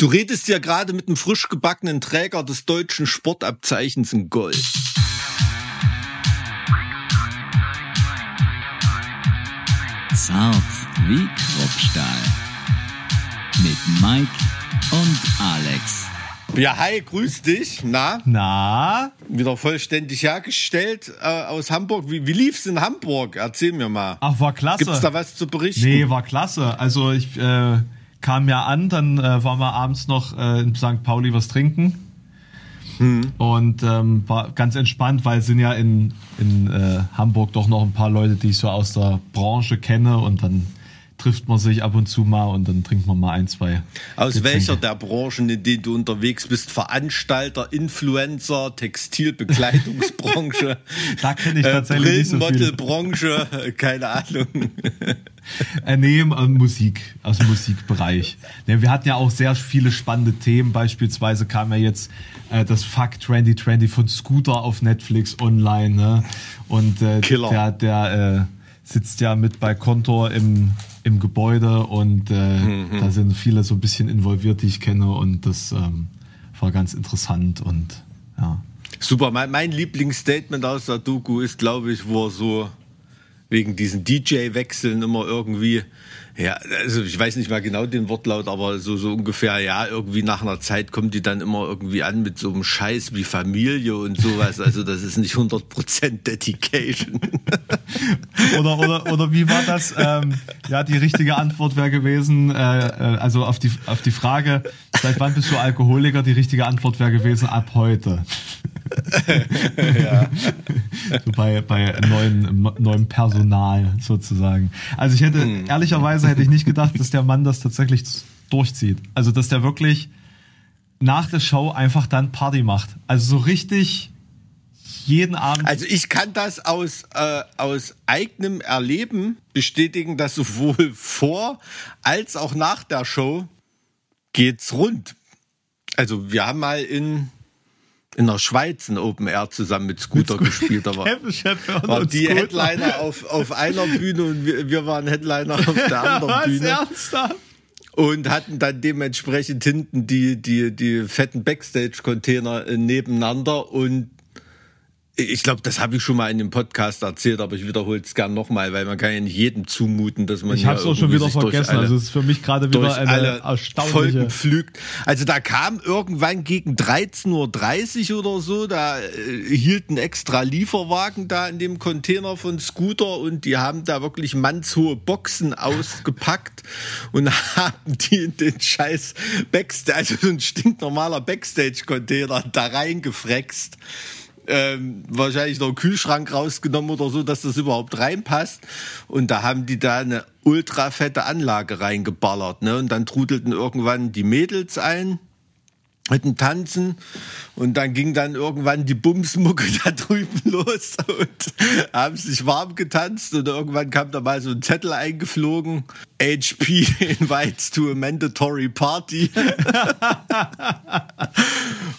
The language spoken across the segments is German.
Du redest ja gerade mit einem frisch gebackenen Träger des deutschen Sportabzeichens in Gold. Zart wie Kruppstahl. Mit Mike und Alex. Ja, hi, grüß dich. Na, Na, wieder vollständig hergestellt äh, aus Hamburg. Wie, wie lief's in Hamburg? Erzähl mir mal. ach, war klasse. Gibt's da was zu berichten? Nee, war klasse. Also ich äh, kam ja an, dann äh, waren wir abends noch äh, in St. Pauli was trinken. Und ähm, war ganz entspannt, weil es sind ja in, in äh, Hamburg doch noch ein paar Leute, die ich so aus der Branche kenne und dann trifft man sich ab und zu mal und dann trinkt man mal ein, zwei. Aus Getränke. welcher der Branchen, in denen du unterwegs bist? Veranstalter, Influencer, Textilbekleidungsbranche, Da kenne ich äh, tatsächlich nicht so viel. Äh, keine Ahnung. Äh, nee, im, äh, Musik, aus dem Musikbereich. Ne, wir hatten ja auch sehr viele spannende Themen. Beispielsweise kam ja jetzt äh, das Fuck 2020 von Scooter auf Netflix online. Ne? Und äh, Killer. der, der äh, sitzt ja mit bei Kontor im, im Gebäude und äh, da sind viele so ein bisschen involviert, die ich kenne. Und das ähm, war ganz interessant und ja. Super, mein, mein Lieblingsstatement aus der Doku ist, glaube ich, wo er so wegen diesen DJ-Wechseln immer irgendwie, ja, also ich weiß nicht mal genau den Wortlaut, aber so, so ungefähr, ja, irgendwie nach einer Zeit kommt die dann immer irgendwie an mit so einem Scheiß wie Familie und sowas. Also das ist nicht 100% Dedication. Oder, oder, oder wie war das? Ähm, ja, die richtige Antwort wäre gewesen, äh, äh, also auf die, auf die Frage, seit wann bist du Alkoholiker? Die richtige Antwort wäre gewesen, ab heute. so bei, bei neuem, neuem Personal sozusagen. Also ich hätte, ehrlicherweise hätte ich nicht gedacht, dass der Mann das tatsächlich durchzieht. Also dass der wirklich nach der Show einfach dann Party macht. Also so richtig jeden Abend. Also ich kann das aus, äh, aus eigenem Erleben bestätigen, dass sowohl vor als auch nach der Show geht's rund. Also wir haben mal in, in der Schweiz ein Open Air zusammen mit Scooter gespielt. Da war, Kevin Shepard war und die Scooter. Headliner auf, auf einer Bühne und wir, wir waren Headliner auf der anderen Was, Bühne. ernsthaft? Und hatten dann dementsprechend hinten die, die, die fetten Backstage-Container äh, nebeneinander. Und ich glaube, das habe ich schon mal in dem Podcast erzählt, aber ich wiederhole es gern nochmal, weil man kann ja nicht jedem zumuten, dass man Ich habe es auch schon wieder vergessen. alle- also es ist für mich gerade wieder eine alle erstaunliche. Folgen pflügt. Also da kam irgendwann gegen 13.30 Uhr oder so, da äh, hielt ein extra Lieferwagen da in dem Container von Scooter und die haben da wirklich mannshohe Boxen ausgepackt und haben die in den scheiß Backstage, also so ein stinknormaler Backstage-Container da reingefrext ähm, wahrscheinlich noch einen Kühlschrank rausgenommen oder so, dass das überhaupt reinpasst. Und da haben die da eine ultra fette Anlage reingeballert. Ne? Und dann trudelten irgendwann die Mädels ein mit dem Tanzen und dann ging dann irgendwann die Bumsmucke da drüben los und haben sich warm getanzt und irgendwann kam da mal so ein Zettel eingeflogen. HP invites to a mandatory party.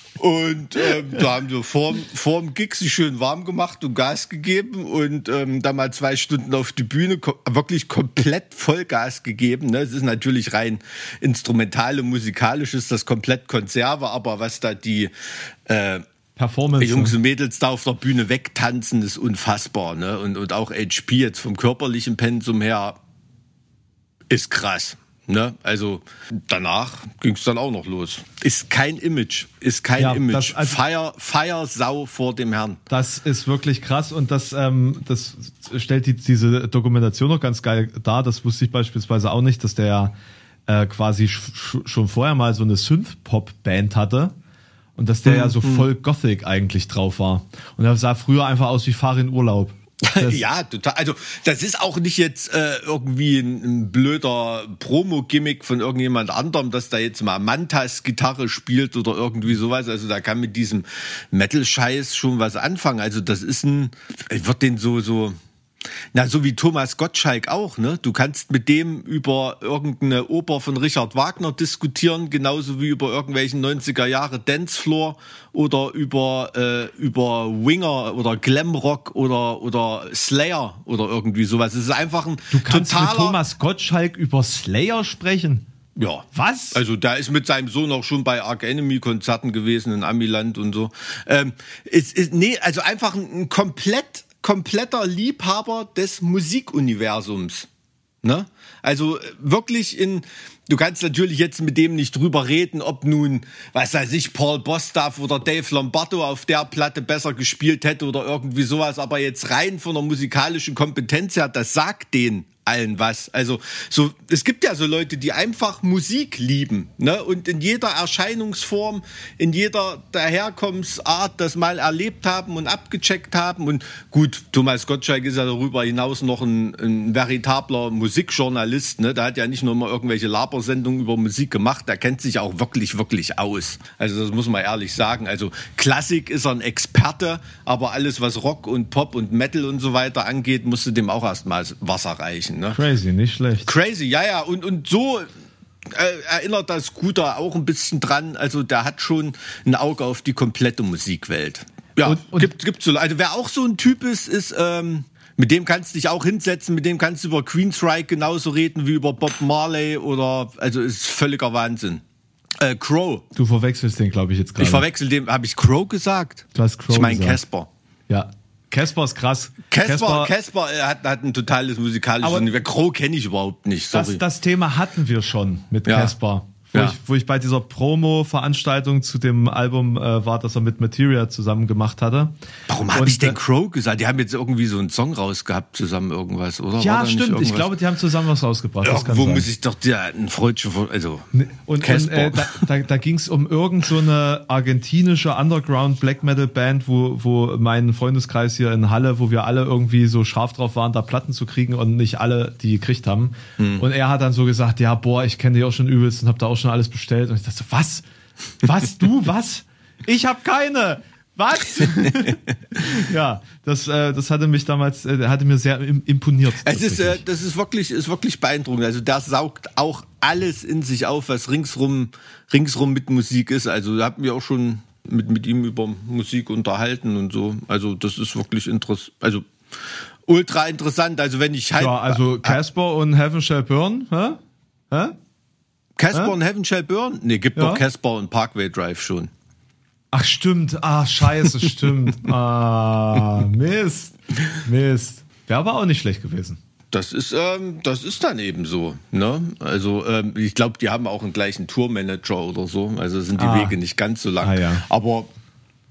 Und ähm, da haben wir vorm, vorm Gig sich schön warm gemacht und Gas gegeben und ähm, da mal zwei Stunden auf die Bühne ko wirklich komplett Vollgas gegeben. Ne? Es ist natürlich rein instrumental und musikalisch ist das komplett Konserve, aber was da die äh, Performance. Jungs und Mädels da auf der Bühne wegtanzen, ist unfassbar. Ne? Und, und auch HP jetzt vom körperlichen Pensum her ist krass. Ne? Also danach ging es dann auch noch los. Ist kein Image, ist kein Ja, Image. das- also- Feier, Feiersau vor dem Herrn. Das ist wirklich krass und das, ähm, das stellt die, diese Dokumentation noch ganz geil dar. Das wusste ich beispielsweise auch nicht, dass der äh, quasi sch sch- schon vorher mal so eine Synth-Pop-Band hatte und dass der ja so voll Gothic eigentlich drauf war. Und er sah früher einfach aus wie Fahr in Urlaub. Ja, total. Also das ist auch nicht jetzt äh, irgendwie ein, ein blöder Promo-Gimmick von irgendjemand anderem, dass da jetzt mal Mantas Gitarre spielt oder irgendwie sowas. Also da kann mit diesem Metal-Scheiß schon was anfangen. Also das ist ein, ich würde den so so na, so wie Thomas Gottschalk auch, ne? Du kannst mit dem über irgendeine Oper von Richard Wagner diskutieren, genauso wie über irgendwelchen 90er Jahre Dancefloor oder über, äh, über Winger oder Glamrock oder, oder Slayer oder irgendwie sowas. Es ist einfach ein Du kannst totaler, mit Thomas Gottschalk über Slayer sprechen. Ja. Was? Also der ist mit seinem Sohn auch schon bei Arc Enemy Konzerten gewesen in Amiland und so. Ähm, ist, ist, nee, also einfach ein, ein komplett kompletter Liebhaber des Musikuniversums. Ne? Also äh, wirklich in, du kannst natürlich jetzt mit dem nicht drüber reden, ob nun, was weiß ich, Paul Bostaff oder Dave Lombardo auf der Platte besser gespielt hätte oder irgendwie sowas, aber jetzt rein von der musikalischen Kompetenz her, das sagt den allen was. Also so, es gibt ja so Leute, die einfach Musik lieben, ne? Und in jeder Erscheinungsform, in jeder Daherkommensart das mal erlebt haben und abgecheckt haben. Und gut, Thomas Gottschalk ist ja darüber hinaus noch ein, ein veritabler Musikjournalist, ne? Der hat ja nicht nur mal irgendwelche Labersendungen über Musik gemacht, der kennt sich auch wirklich, wirklich aus. Also das muss man ehrlich sagen. Also Klassik ist er ein Experte, aber alles, was Rock und Pop und Metal und so weiter angeht, musste dem auch erstmal Wasser reichen. Ne? Crazy, nicht schlecht. Crazy, ja, ja. Und, und so äh, erinnert das Scooter auch ein bisschen dran. Also der hat schon ein Auge auf die komplette Musikwelt. Ja, Und- und- gibt, gibt so. Also wer auch so ein Typ ist, ist, ähm, mit dem kannst du dich auch hinsetzen, mit dem kannst du über Queensryche genauso reden wie über Bob Marley oder, also ist völliger Wahnsinn. Äh, Crow. Du verwechselst den, glaube ich, jetzt gerade. Ich verwechsel dem, habe ich Crow gesagt? Du hast Crow Ich meine. Casper. Ja. Casper ist krass. Casper, Casper äh, hat, hat ein totales musikalisches Aber-. Crow kenne ich überhaupt nicht, sorry. das, das Thema hatten wir schon mit Ja. Wo, Ja. ich, wo ich bei dieser Promo-Veranstaltung zu dem Album äh, war, das er mit Materia zusammen gemacht hatte. Warum habe Und, ich denn äh, Crow gesagt? Die haben jetzt irgendwie so einen Song rausgehabt zusammen irgendwas, oder? Ja, stimmt. Ich glaube, die haben zusammen was rausgebracht. Irgendwo sein. muss ich doch der ein Freudchen von, also Und, und Casper. äh, da, da, da ging es um irgend so eine argentinische Underground Black Metal Band, wo, wo mein Freundeskreis hier in Halle, wo wir alle irgendwie so scharf drauf waren, da Platten zu kriegen und nicht alle die gekriegt haben. Hm. Und er hat dann so gesagt, ja, boah, ich kenne die auch schon übelst und habe da auch schon alles bestellt. Und ich dachte so, was? Was? Du? Was? Ich habe keine. Was? ja, das, äh, das hatte mich damals, äh, hatte mir sehr im- imponiert. es ist, äh, das ist wirklich, ist wirklich beeindruckend. Also der saugt auch alles in sich auf, was ringsrum, ringsrum mit Musik ist. Also da haben wir auch schon mit, mit ihm über Musik unterhalten und so. Also das ist wirklich interessant. Also ultra interessant. Also wenn ich halt ja, also Casper und Heaven Shall Burn, hä? Hä? Casper Hä? und Heaven Shall Burn? Nee, gibt Ja. doch Casper und Parkway Drive schon. Ach stimmt, ah scheiße, stimmt. Ah, Mist, Mist. Wäre aber auch nicht schlecht gewesen. Das ist, ähm, das ist dann eben so. Ne? Also ähm, ich glaube, die haben auch einen gleichen Tourmanager oder so. Also sind die Ah. Wege nicht ganz so lang. Ah, ja. Aber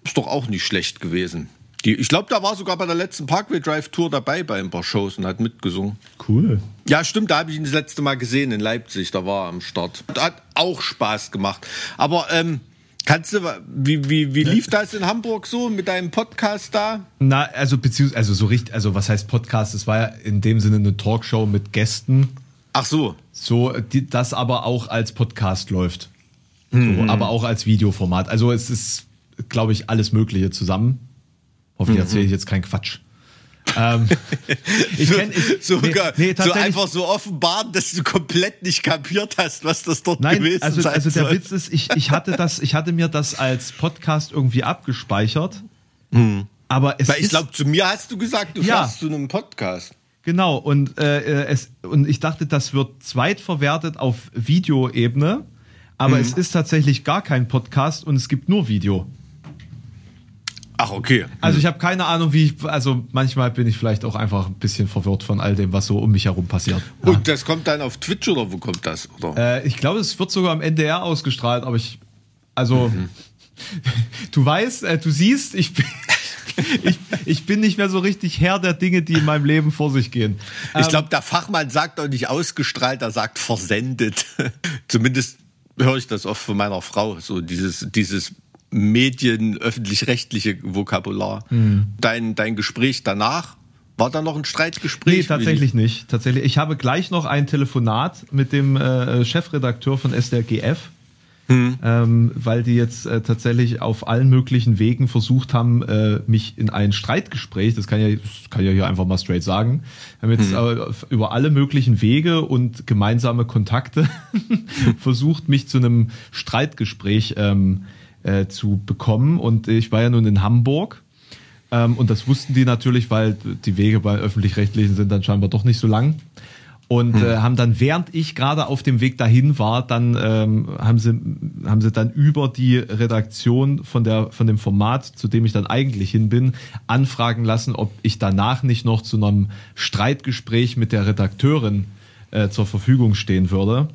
ist doch auch nicht schlecht gewesen. Die, ich glaube, da war sogar bei der letzten Parkway Drive Tour dabei bei ein paar Shows und hat mitgesungen. Cool. Ja, stimmt, da habe ich ihn das letzte Mal gesehen in Leipzig, da war er am Start. Hat auch Spaß gemacht. Aber ähm, kannst du, wie, wie, wie lief das in Hamburg so mit deinem Podcast da? Na, also beziehungsweise, also so richtig, also was heißt Podcast? Es war ja in dem Sinne eine Talkshow mit Gästen, Ach so, so die, das aber auch als Podcast läuft. So, aber auch als Videoformat. Also es ist, glaube ich, alles Mögliche zusammen. Hoffentlich erzähle ich jetzt keinen Quatsch. ähm, ich kenn, ich, so, nee, nee, so einfach so offenbaren, dass du komplett nicht kapiert hast, was das dort Nein, gewesen also, sein also der soll. Witz ist, ich, ich hatte das, ich hatte mir das als Podcast irgendwie abgespeichert. Aber es Weil ich glaube, zu mir hast du gesagt, du Ja. fährst zu einem Podcast. genau und äh, es und ich dachte, das wird zweitverwertet auf Videoebene, aber Mhm. es ist tatsächlich gar kein Podcast und es gibt nur Video. Ach, okay. Also ich habe keine Ahnung, wie ich, also manchmal bin ich vielleicht auch einfach ein bisschen verwirrt von all dem, was so um mich herum passiert. Und das kommt dann auf Twitch oder wo kommt das? Äh, ich glaube, es wird sogar am NDR ausgestrahlt, aber ich, also, Mhm. du weißt, äh, du siehst, ich bin, ich, ich bin nicht mehr so richtig Herr der Dinge, die in meinem Leben vor sich gehen. ich Ähm, glaube, der Fachmann sagt auch nicht ausgestrahlt, er sagt versendet. Zumindest höre ich das oft von meiner Frau, so dieses, dieses Medien, öffentlich-rechtliche Vokabular. Mhm. Dein, dein Gespräch danach, war da noch ein Streitgespräch? Nee, tatsächlich nicht. Tatsächlich. Ich habe gleich noch ein Telefonat mit dem äh, Chefredakteur von SDRGF, ähm, weil die jetzt äh, tatsächlich auf allen möglichen Wegen versucht haben, äh, mich in ein Streitgespräch, das kann ja, das kann ja hier einfach mal straight sagen, haben jetzt äh, über alle möglichen Wege und gemeinsame Kontakte versucht, mich zu einem Streitgespräch ähm, äh, zu bekommen. Und ich war ja nun in Hamburg. Ähm, und das wussten die natürlich, weil die Wege bei öffentlich-rechtlichen sind dann scheinbar doch nicht so lang. und hm. äh, haben dann, während ich gerade auf dem Weg dahin war, dann ähm, haben sie haben sie dann über die Redaktion von der von dem Format, zu dem ich dann eigentlich hin bin, anfragen lassen, ob ich danach nicht noch zu einem Streitgespräch mit der Redakteurin äh, zur Verfügung stehen würde.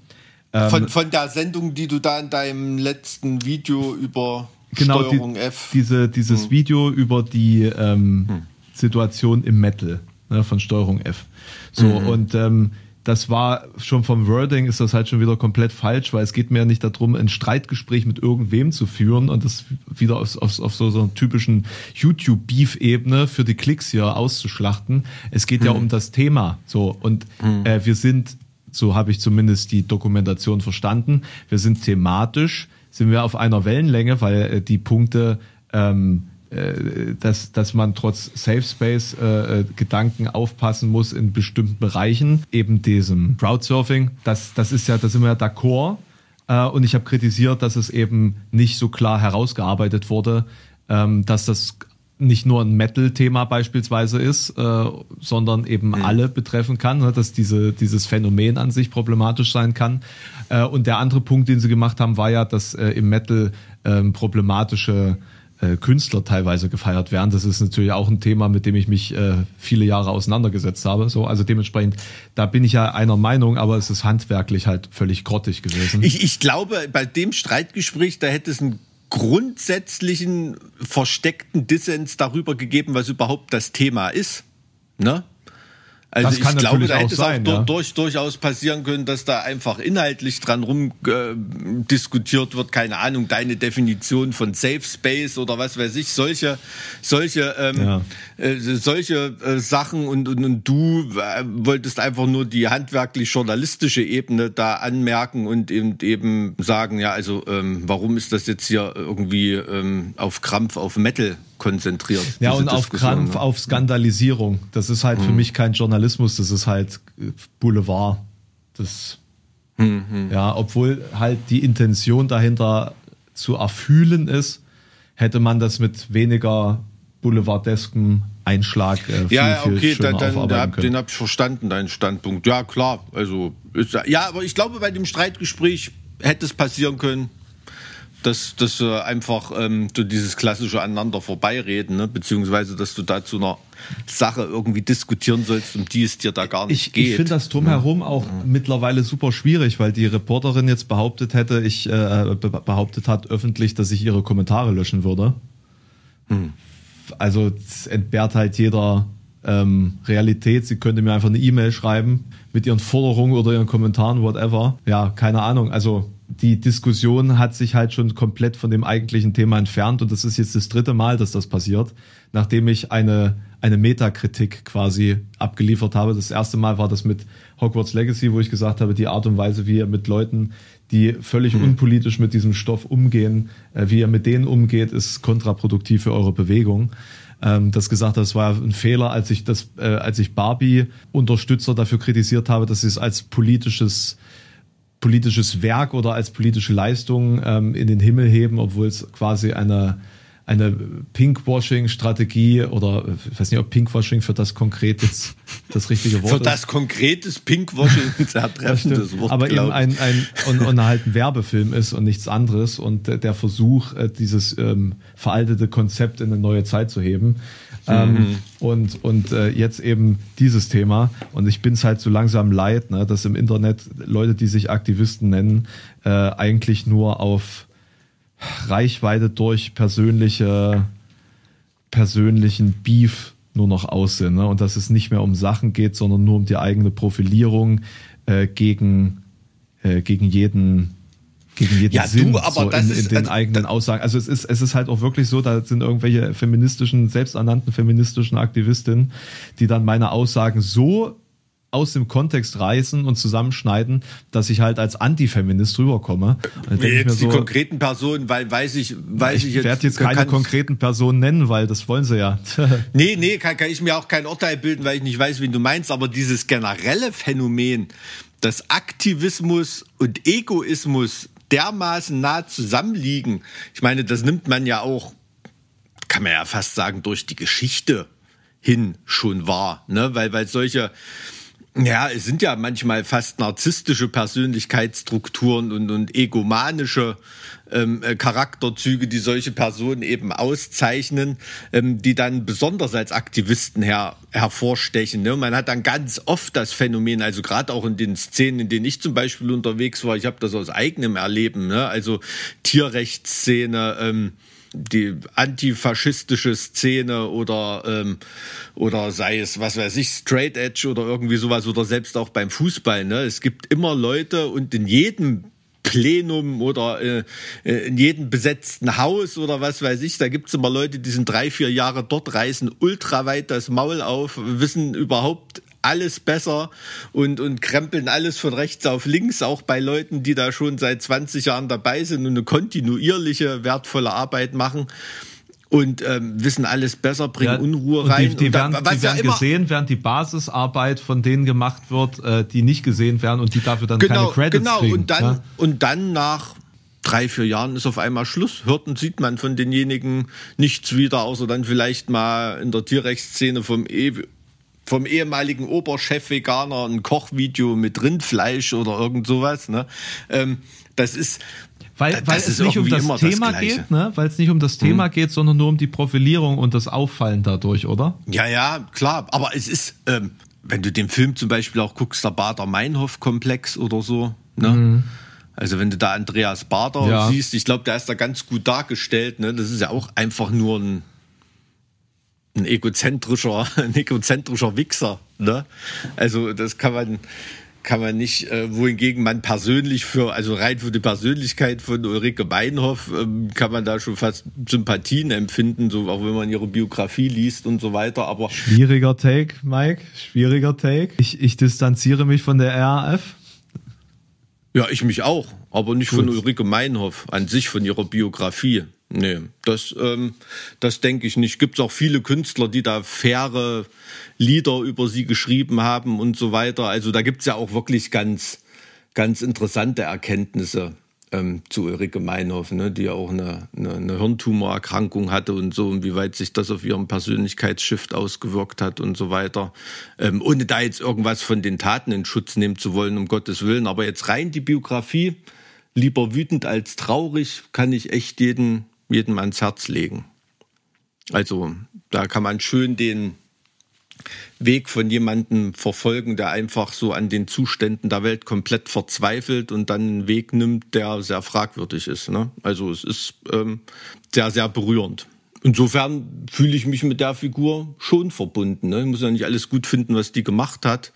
Ähm, von, von der Sendung, die du da in deinem letzten Video über genau, Steuerung die, F. Diese, dieses hm. Video über die ähm, hm. Situation im Metal ne, von Steuerung F. So, mhm. und ähm, das war schon vom Wording ist das halt schon wieder komplett falsch, weil es geht mir ja nicht darum, ein Streitgespräch mit irgendwem zu führen und das wieder auf, auf, auf so, so einer typischen YouTube-Beef-Ebene für die Klicks hier auszuschlachten. Es geht mhm. ja um das Thema. So, und mhm. äh, wir sind, so habe ich zumindest die Dokumentation verstanden, wir sind thematisch, sind wir auf einer Wellenlänge, weil äh, die Punkte ähm, äh, dass, dass man trotz Safe Space äh, äh, Gedanken aufpassen muss in bestimmten Bereichen, eben diesem Crowdsurfing. Das, das ist ja, da sind wir ja d'accord. Äh, und ich habe kritisiert, dass es eben nicht so klar herausgearbeitet wurde, ähm, dass das nicht nur ein Metal-Thema beispielsweise ist, äh, sondern eben mhm. alle betreffen kann, ne, dass diese, dieses Phänomen an sich problematisch sein kann. Äh, und der andere Punkt, den sie gemacht haben, war ja, dass äh, im Metal ähm, problematische äh, Künstler teilweise gefeiert werden. Das ist natürlich auch ein Thema, mit dem ich mich äh, viele Jahre auseinandergesetzt habe. So, also dementsprechend, da bin ich ja einer Meinung, aber es ist handwerklich halt völlig grottig gewesen. Ich, ich glaube, bei dem Streitgespräch, da hätte es einen grundsätzlichen versteckten Dissens darüber gegeben, was überhaupt das Thema ist. Ne? Also das ich glaube, da hätte es auch, sein, auch ja. durch, durchaus passieren können, dass da einfach inhaltlich dran rum äh, diskutiert wird. Keine Ahnung, deine Definition von Safe Space oder was weiß ich, solche, solche, ähm, ja. äh, solche äh, Sachen und, und, und du äh, wolltest einfach nur die handwerklich-journalistische Ebene da anmerken und eben, eben sagen, ja, also ähm, warum ist das jetzt hier irgendwie ähm, auf Krampf auf Metal konzentriert. Ja, und auf Krampf, ne? auf Skandalisierung. Das ist halt mhm. für mich kein Journalismus, das ist halt Boulevard. Das, mhm. ja, obwohl halt die Intention dahinter zu erfühlen ist, hätte man das mit weniger boulevardeskem Einschlag äh, viel, ja, okay, viel dann, dann, da, den habe ich verstanden, deinen Standpunkt. Ja, klar. Also, ist, ja, aber ich glaube, bei dem Streitgespräch hätte es passieren können, dass, dass du einfach ähm, du dieses klassische aneinander vorbeireden, ne? beziehungsweise dass du da zu einer Sache irgendwie diskutieren sollst, um die es dir da gar nicht ich, geht. Ich finde das drumherum ja. auch ja. mittlerweile super schwierig, weil die Reporterin jetzt behauptet hätte, ich äh, behauptet hat öffentlich, dass ich ihre Kommentare löschen würde. Hm. Also entbehrt halt jeder ähm, Realität. Sie könnte mir einfach eine E-Mail schreiben mit ihren Forderungen oder ihren Kommentaren, whatever. Ja, keine Ahnung. Also die Diskussion hat sich halt schon komplett von dem eigentlichen Thema entfernt und das ist jetzt das dritte Mal, dass das passiert, nachdem ich eine, eine Metakritik quasi abgeliefert habe. Das erste Mal war das mit Hogwarts Legacy, wo ich gesagt habe, die Art und Weise, wie ihr mit Leuten, die völlig hm. unpolitisch mit diesem Stoff umgehen, äh, wie ihr mit denen umgeht, ist kontraproduktiv für eure Bewegung ähm, das gesagt hat, es war ein Fehler, als ich das, äh, als ich Barbie Unterstützer dafür kritisiert habe, dass sie es als politisches politisches Werk oder als politische Leistung ähm, in den Himmel heben, obwohl es quasi eine eine Pinkwashing-Strategie oder ich weiß nicht, ob Pinkwashing für das konkret jetzt das richtige Wort ist. Für das konkretes Pinkwashing sehr treffendes Wort. Aber eben ein, ein und, und halt ein Werbefilm ist und nichts anderes und der Versuch, äh, dieses ähm, veraltete Konzept in eine neue Zeit zu heben. Ähm, mhm. Ähm, und und äh, jetzt eben dieses Thema. Und ich bin es halt so langsam leid, ne, dass im Internet Leute, die sich Aktivisten nennen, äh, eigentlich nur auf Reichweite durch persönliche, persönlichen Beef nur noch aus sind. Ne? Und dass es nicht mehr um Sachen geht, sondern nur um die eigene Profilierung äh, gegen, äh, gegen jeden gegen jeden ja, Sinn du, aber so das in, in ist, den also, eigenen Aussagen. Also es ist, es ist halt auch wirklich so, da sind irgendwelche feministischen, selbsternannten feministischen Aktivistinnen, die dann meine Aussagen so aus dem Kontext reißen und zusammenschneiden, dass ich halt als Antifeminist rüberkomme. Jetzt so, die konkreten Personen, weil weiß ich, weiß ich, ich jetzt. werde jetzt keine konkreten Personen nennen, weil das wollen sie ja. nee, nee, kann, kann ich mir auch kein Urteil bilden, weil ich nicht weiß, wie du meinst, aber dieses generelle Phänomen, dass Aktivismus und Egoismus dermaßen nah zusammenliegen, ich meine, das nimmt man ja auch, kann man ja fast sagen, durch die Geschichte hin schon wahr, ne? weil, weil solche, Ja, es sind ja manchmal fast narzisstische Persönlichkeitsstrukturen und, und egomanische ähm, äh, Charakterzüge, die solche Personen eben auszeichnen, ähm, die dann besonders als Aktivisten her, hervorstechen. Ne? Man hat dann ganz oft das Phänomen, also gerade auch in den Szenen, in denen ich zum Beispiel unterwegs war, ich habe das aus eigenem Erleben, ne? also Tierrechtsszene, ähm, die antifaschistische Szene oder ähm, oder sei es was weiß ich Straight Edge oder irgendwie sowas oder selbst auch beim Fußball ne es gibt immer Leute und in jedem Plenum oder äh, äh in jedem besetzten Haus oder was weiß ich. Da gibt's immer Leute, die sind drei, vier Jahre dort, reißen ultra weit das Maul auf, wissen überhaupt alles besser und, und krempeln alles von rechts auf links, auch bei Leuten, die da schon seit 20 Jahren dabei sind und eine kontinuierliche, wertvolle Arbeit machen und ähm, wissen alles besser, bringen ja, Unruhe rein. Die, die werden, da, die werden ja gesehen, während die Basisarbeit von denen gemacht wird, äh, die nicht gesehen werden und die dafür dann genau, keine Credits genau. kriegen. Genau, und dann, ja? und dann nach drei, vier Jahren ist auf einmal Schluss. Hört und sieht man von denjenigen nichts wieder, außer dann vielleicht mal in der Tierrechtsszene vom e vom ehemaligen Oberchef Veganer ein Kochvideo mit Rindfleisch oder irgend sowas. Ne? Ähm, das ist weil, weil es nicht um das Thema das geht, ne? Weil es nicht um das Thema hm. geht, sondern nur um die Profilierung und das Auffallen dadurch, oder? Ja, ja, klar. Aber es ist, ähm, wenn du den Film zum Beispiel auch guckst, der Bader-Meinhof-Komplex oder so, ne? Mhm. Also wenn du da Andreas Bader ja. siehst, ich glaube, der ist da ganz gut dargestellt. Ne? Das ist ja auch einfach nur ein ein egozentrischer, ein egozentrischer Wichser. Ne? Also das kann man, kann man nicht, äh, wohingegen man persönlich für, also rein für die Persönlichkeit von Ulrike Beinhoff, ähm, kann man da schon fast Sympathien empfinden, so auch wenn man ihre Biografie liest und so weiter. Aber schwieriger Take, Mike, schwieriger Take. Ich, ich distanziere mich von der RAF. Ja, ich mich auch, aber nicht Gut. von Ulrike Meinhoff an sich, von ihrer Biografie. Nee, das, ähm, das denke ich nicht. Gibt es auch viele Künstler, die da faire Lieder über sie geschrieben haben und so weiter. Also da gibt es ja auch wirklich ganz, ganz interessante Erkenntnisse ähm, zu Ulrike Meinhof, ne, die ja auch eine, eine, eine Hirntumorerkrankung hatte und so, inwieweit sich das auf ihren Persönlichkeitsshift ausgewirkt hat und so weiter. Ähm, ohne da jetzt irgendwas von den Taten in Schutz nehmen zu wollen, um Gottes Willen. Aber jetzt rein die Biografie, lieber wütend als traurig, kann ich echt jeden jedem ans Herz legen. Also da kann man schön den Weg von jemandem verfolgen, der einfach so an den Zuständen der Welt komplett verzweifelt und dann einen Weg nimmt, der sehr fragwürdig ist. Ne? Also es ist ähm, sehr, sehr berührend. Insofern fühle ich mich mit der Figur schon verbunden. Ne? Ich muss ja nicht alles gut finden, was die gemacht hat,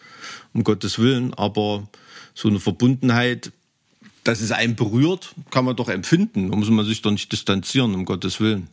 um Gottes Willen, aber so eine Verbundenheit dass es einen berührt, kann man doch empfinden. Da muss man sich doch nicht distanzieren, um Gottes Willen.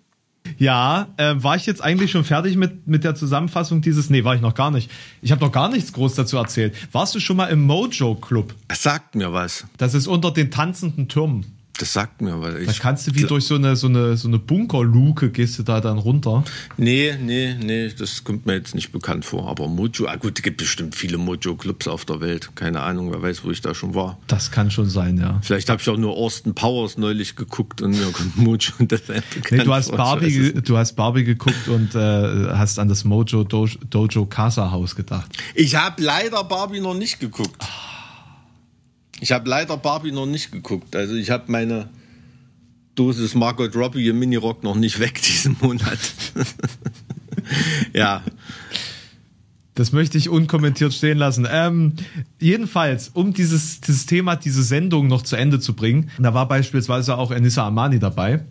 Ja, äh, war ich jetzt eigentlich schon fertig mit, mit der Zusammenfassung dieses? Nee, war ich noch gar nicht. Ich habe noch gar nichts groß dazu erzählt. Warst du schon mal im Mojo Club? Das sagt mir was. Das ist unter den tanzenden Türmen. Das sagt mir, weil ich. Da kannst du wie durch so eine, so eine, so eine Bunkerluke gehst du da dann runter. Nee, nee, nee, das kommt mir jetzt nicht bekannt vor. Aber Mojo, ah gut, es gibt bestimmt viele Mojo-Clubs auf der Welt. Keine Ahnung, wer weiß, wo ich da schon war. Das kann schon sein, ja. Vielleicht habe ich auch nur Austin Powers neulich geguckt und mir kommt Mojo und das nee, du hast Barbie, du hast Barbie geguckt und äh, hast an das Mojo Dojo, Dojo Casa Haus gedacht. Ich habe leider Barbie noch nicht geguckt. Oh. Ich habe leider Barbie noch nicht geguckt. Also ich habe meine Dosis Margot Robbie im Minirock noch nicht weg diesen Monat. ja. Das möchte ich unkommentiert stehen lassen. Ähm, jedenfalls, um dieses, dieses Thema, diese Sendung noch zu Ende zu bringen, da war beispielsweise auch Anissa Amani dabei.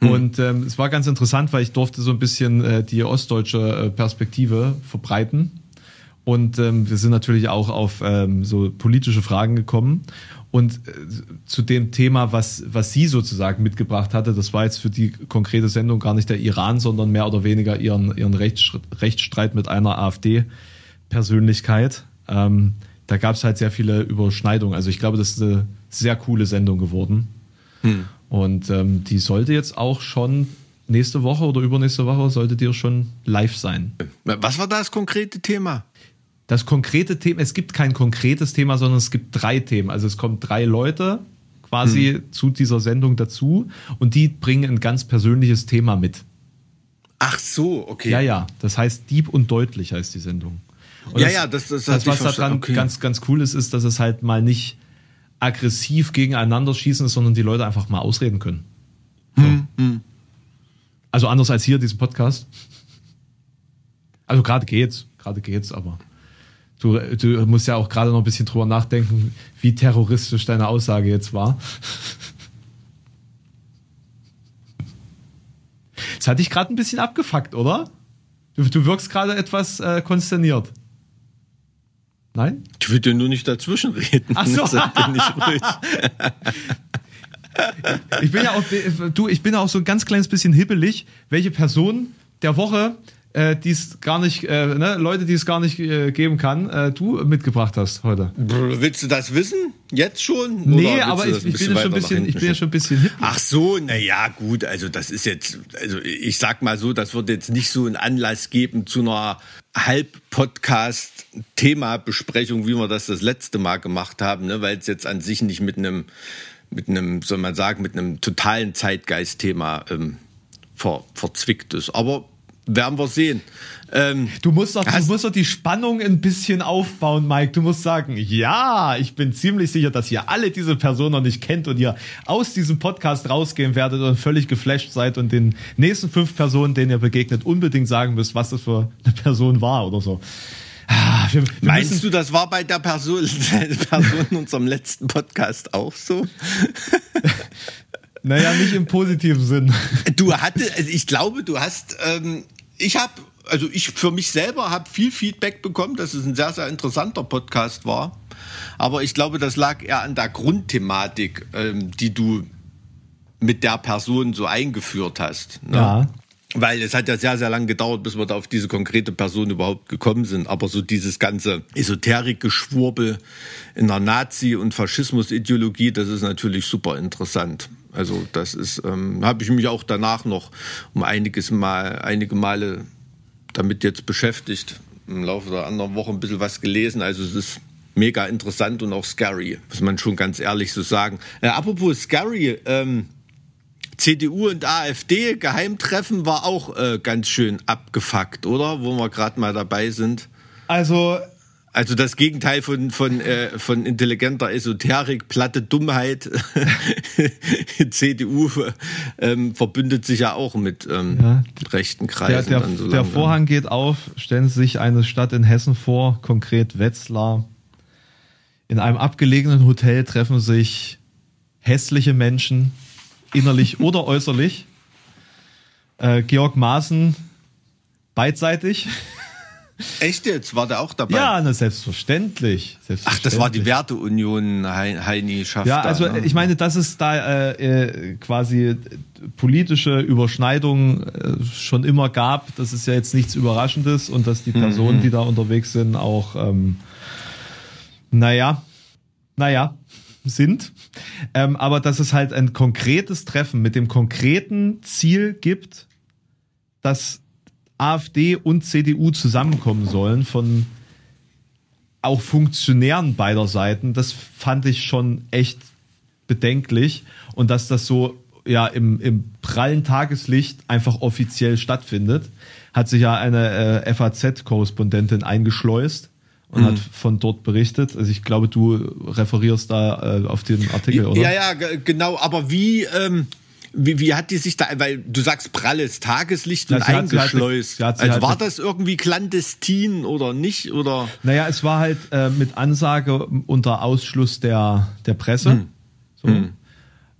Hm. Und ähm, es war ganz interessant, weil ich durfte so ein bisschen äh, die ostdeutsche äh, Perspektive verbreiten und ähm, wir sind natürlich auch auf ähm, so politische Fragen gekommen. Und äh, zu dem Thema, was, was sie sozusagen mitgebracht hatte, das war jetzt für die konkrete Sendung gar nicht der Iran, sondern mehr oder weniger ihren, ihren Rechtsstreit mit einer AfD-Persönlichkeit. Ähm, da gab es halt sehr viele Überschneidungen. Also ich glaube, das ist eine sehr coole Sendung geworden. Hm. Und ähm, die sollte jetzt auch schon nächste Woche oder übernächste Woche sollte die schon live sein. Was war da das konkrete Thema? Das konkrete Thema, es gibt kein konkretes Thema, sondern es gibt drei Themen. Also es kommen drei Leute quasi hm. zu dieser Sendung dazu und die bringen ein ganz persönliches Thema mit. Ach so, okay. Ja, ja. Das heißt Dieb und deutlich heißt die Sendung. Und ja, das, ja, das, das, das was daran okay. ganz, ganz cool ist, ist, dass es halt mal nicht aggressiv gegeneinander schießen ist, sondern die Leute einfach mal ausreden können. So. Hm, hm. Also anders als hier, diesen Podcast. Also gerade geht's, gerade geht's, aber du, du musst ja auch gerade noch ein bisschen drüber nachdenken, wie terroristisch deine Aussage jetzt war. Das hat dich gerade ein bisschen abgefuckt, oder? Du, du wirkst gerade etwas äh, konsterniert. Nein? Ich will dir nur nicht dazwischen reden. Ach so. ich bin ja auch, du, ich bin auch so ein ganz kleines bisschen hibbelig, welche Person der Woche äh, die es gar nicht, äh, ne, Leute, die es gar nicht äh, geben kann, äh, du mitgebracht hast heute. Willst du das wissen? Jetzt schon? Nee, aber ich, ich, bin ja schon ein bisschen, ich bin ja schon ein bisschen hip. Ach so, na ja, gut, also das ist jetzt, also ich sag mal so, das wird jetzt nicht so einen Anlass geben zu einer Halb-Podcast-Thema-Besprechung, wie wir das das letzte Mal gemacht haben, ne, weil es jetzt an sich nicht mit einem, mit einem, soll man sagen, mit einem totalen Zeitgeist-Thema ähm, ver, verzwickt ist. Aber werden wir sehen. Ähm, du, musst doch, du musst doch die Spannung ein bisschen aufbauen, Mike. Du musst sagen, ja, ich bin ziemlich sicher, dass ihr alle diese Person noch nicht kennt und ihr aus diesem Podcast rausgehen werdet und völlig geflasht seid und den nächsten fünf Personen, denen ihr begegnet, unbedingt sagen müsst, was das für eine Person war oder so. Ah, wir, wir Meinst du, das war bei der Person, der Person in unserem letzten Podcast auch so? Naja, nicht im positiven Sinn. Du hattest, also ich glaube, du hast ähm, ich habe, also ich für mich selber habe viel Feedback bekommen, dass es ein sehr, sehr interessanter Podcast war. Aber ich glaube, das lag eher an der Grundthematik, ähm, die du mit der Person so eingeführt hast. Ne? Ja. Weil es hat ja sehr, sehr lange gedauert, bis wir da auf diese konkrete Person überhaupt gekommen sind. Aber so dieses ganze Esoterik-Geschwurbel in der Nazi- und Faschismus-Ideologie, das ist natürlich super interessant. Also das ist, ähm, habe ich mich auch danach noch um einiges Mal, einige Male damit jetzt beschäftigt. Im Laufe der anderen Woche ein bisschen was gelesen. Also es ist mega interessant und auch scary, muss man schon ganz ehrlich so sagen. Äh, apropos scary, ähm, CDU und AfD Geheimtreffen war auch äh, ganz schön abgefuckt, oder? Wo wir gerade mal dabei sind. Also also das Gegenteil von, von, äh, von intelligenter Esoterik, platte Dummheit. CDU ähm, verbündet sich ja auch mit ähm, ja. rechten Kreisen. Der, der, so der Vorhang geht auf, stellen Sie sich eine Stadt in Hessen vor, konkret Wetzlar. In einem abgelegenen Hotel treffen sich hässliche Menschen, innerlich oder äußerlich. Äh, Georg Maaßen beidseitig. Echt jetzt? War der auch dabei? Ja, na, selbstverständlich. selbstverständlich. Ach, das war die Werteunion, Heini schafft Ja, also ne? ich meine, dass es da äh, äh, quasi politische Überschneidungen äh, schon immer gab, das ist ja jetzt nichts Überraschendes und dass die mhm. Personen, mhm. die da unterwegs sind, auch, ähm, naja, naja, sind. Ähm, aber dass es halt ein konkretes Treffen mit dem konkreten Ziel gibt, dass AfD und CDU zusammenkommen sollen von auch Funktionären beider Seiten, das fand ich schon echt bedenklich. Und dass das so ja im, im prallen Tageslicht einfach offiziell stattfindet, hat sich ja eine äh, FAZ-Korrespondentin eingeschleust und mhm. hat von dort berichtet. Also ich glaube, du referierst da äh, auf den Artikel, oder? Ja, ja, genau. Aber wie, ähm, wie, wie hat die sich da, weil du sagst pralles Tageslicht und ja, eingeschleust. Hat, also war das irgendwie clandestin oder nicht? Oder? Naja, es war halt äh, mit Ansage unter Ausschluss der, der Presse. Hm. So. Hm.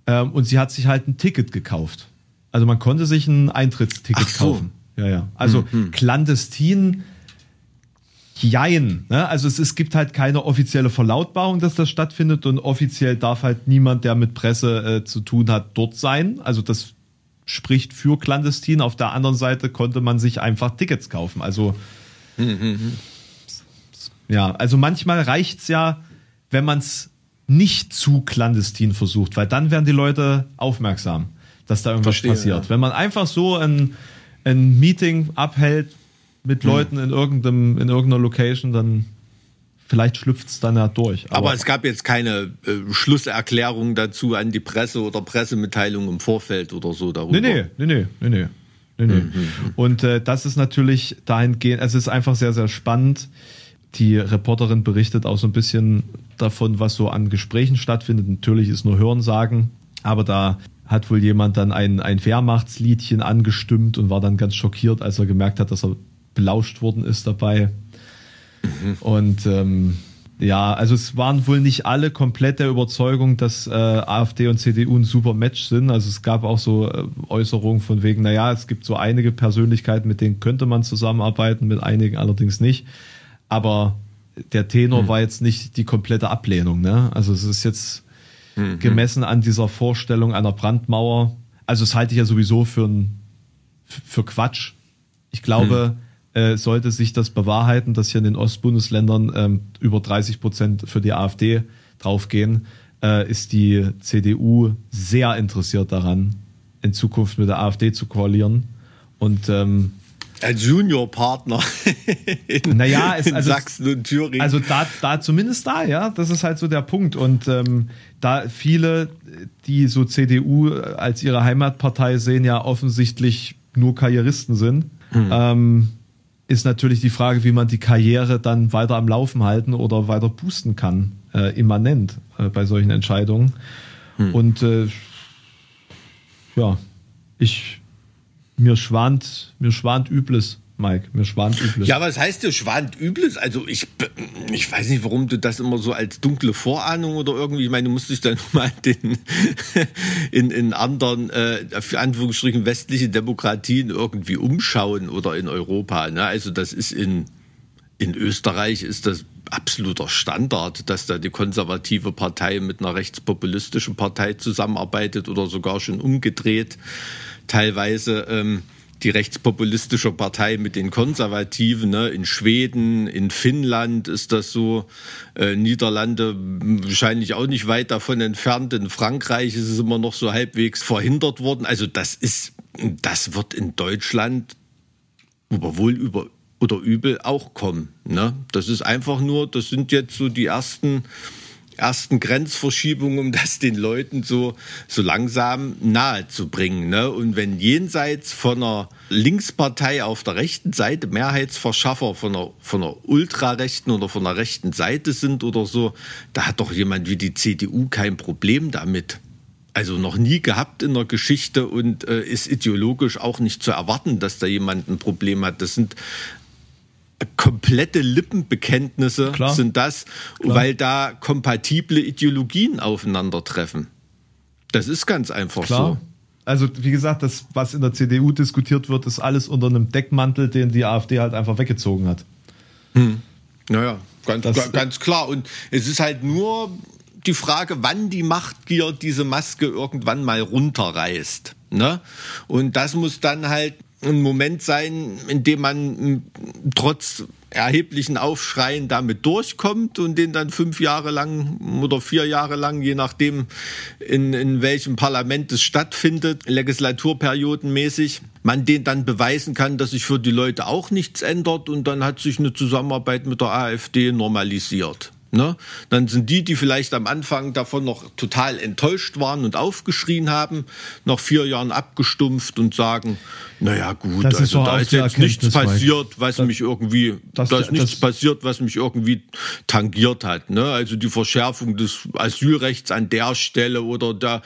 Ähm, und sie hat sich halt ein Ticket gekauft. Also man konnte sich ein Eintrittsticket so. kaufen. Ja, ja. Also hm, hm. clandestin Jein. Ne? Also es, es gibt halt keine offizielle Verlautbarung, dass das stattfindet und offiziell darf halt niemand, der mit Presse äh, zu tun hat, dort sein. Also das spricht für clandestin. Auf der anderen Seite konnte man sich einfach Tickets kaufen. Also ja, also manchmal reicht's ja, wenn man es nicht zu clandestin versucht, weil dann werden die Leute aufmerksam, dass da irgendwas Verstehe, passiert. Ja. Wenn man einfach so ein, ein Meeting abhält, mit hm. Leuten in irgendeinem, in irgendeiner Location, dann vielleicht schlüpft es dann ja durch. Aber, aber, es gab jetzt keine äh, Schlusserklärung dazu an die Presse oder Pressemitteilung im Vorfeld oder so darüber. Nee, nee, nee, nee, nee. nee, nee. Mhm. Und äh, das ist natürlich dahingehend, es ist einfach sehr, sehr spannend, die Reporterin berichtet auch so ein bisschen davon, was so an Gesprächen stattfindet. Natürlich ist nur Hörensagen, aber da hat wohl jemand dann ein, ein Wehrmachtsliedchen angestimmt und war dann ganz schockiert, als er gemerkt hat, dass er belauscht worden ist dabei. Mhm. Und ähm, ja, also es waren wohl nicht alle komplett der Überzeugung, dass äh, AfD und CDU ein super Match sind. Also es gab auch so äh, Äußerungen von wegen, naja, es gibt so einige Persönlichkeiten, mit denen könnte man zusammenarbeiten, mit einigen allerdings nicht. Aber der Tenor mhm. war jetzt nicht die komplette Ablehnung. Ne? Also es ist jetzt mhm. gemessen an dieser Vorstellung einer Brandmauer. Also das halte ich ja sowieso für, ein, für Quatsch. Ich glaube, mhm äh, sollte sich das bewahrheiten, dass hier in den Ostbundesländern ähm, über 30 Prozent für die AfD draufgehen, äh, ist die CDU sehr interessiert daran, in Zukunft mit der AfD zu koalieren. Und ähm, als Juniorpartner in, naja, es, in also, Sachsen und Thüringen. Also da, da zumindest da, ja, das ist halt so der Punkt. Und ähm, da viele, die so CDU als ihre Heimatpartei sehen, ja offensichtlich nur Karrieristen sind. Hm. Ähm, ist natürlich die Frage, wie man die Karriere dann weiter am Laufen halten oder weiter boosten kann, äh, immanent äh, bei solchen Entscheidungen. Hm. Und äh, ja, ich mir schwant, mir schwant Übles. Mike, mir schwant Übles. Ja, was heißt dir schwant Übles? Also ich, ich weiß nicht, warum du das immer so als dunkle Vorahnung oder irgendwie, ich meine, du musst dich dann mal den, in, in anderen, äh, für Anführungsstrichen, westliche Demokratien irgendwie umschauen oder in Europa. Ne? Also das ist in, in Österreich ist das absoluter Standard, dass da die konservative Partei mit einer rechtspopulistischen Partei zusammenarbeitet oder sogar schon umgedreht teilweise. Ähm, die rechtspopulistische Partei mit den Konservativen. Ne? In Schweden, in Finnland ist das so. Äh, Niederlande wahrscheinlich auch nicht weit davon entfernt. In Frankreich ist es immer noch so halbwegs verhindert worden. Also das ist, das wird in Deutschland aber wohl über oder übel auch kommen. Ne? Das ist einfach nur, das sind jetzt so die ersten ersten Grenzverschiebungen, um das den Leuten so, so langsam nahe zu bringen. Ne? Und wenn jenseits von einer Linkspartei auf der rechten Seite Mehrheitsverschaffer von einer, von einer ultrarechten oder von einer rechten Seite sind oder so, da hat doch jemand wie die CDU kein Problem damit. Also noch nie gehabt in der Geschichte und äh, ist ideologisch auch nicht zu erwarten, dass da jemand ein Problem hat. Das sind komplette Lippenbekenntnisse Klar. sind das, Klar. weil da kompatible Ideologien aufeinandertreffen. Das ist ganz einfach Klar. so. Also wie gesagt, das, was in der CDU diskutiert wird, ist alles unter einem Deckmantel, den die AfD halt einfach weggezogen hat. Hm. Naja, ganz, das, ganz klar. Und es ist halt nur die Frage, wann die Machtgier diese Maske irgendwann mal runterreißt. Ne? Und das muss dann halt ein Moment sein, in dem man trotz erheblichen Aufschreien damit durchkommt und den dann fünf Jahre lang oder vier Jahre lang, je nachdem in, in welchem Parlament es stattfindet, legislaturperiodenmäßig, man den dann beweisen kann, dass sich für die Leute auch nichts ändert und dann hat sich eine Zusammenarbeit mit der AfD normalisiert. Ne? Dann sind die, die vielleicht am Anfang davon noch total enttäuscht waren und aufgeschrien haben, nach vier Jahren abgestumpft und sagen, naja gut, das also da ist jetzt nichts passiert, was das, mich irgendwie, das, da ist nichts passiert, was mich irgendwie tangiert hat. Ne? Also die Verschärfung des Asylrechts an der Stelle oder da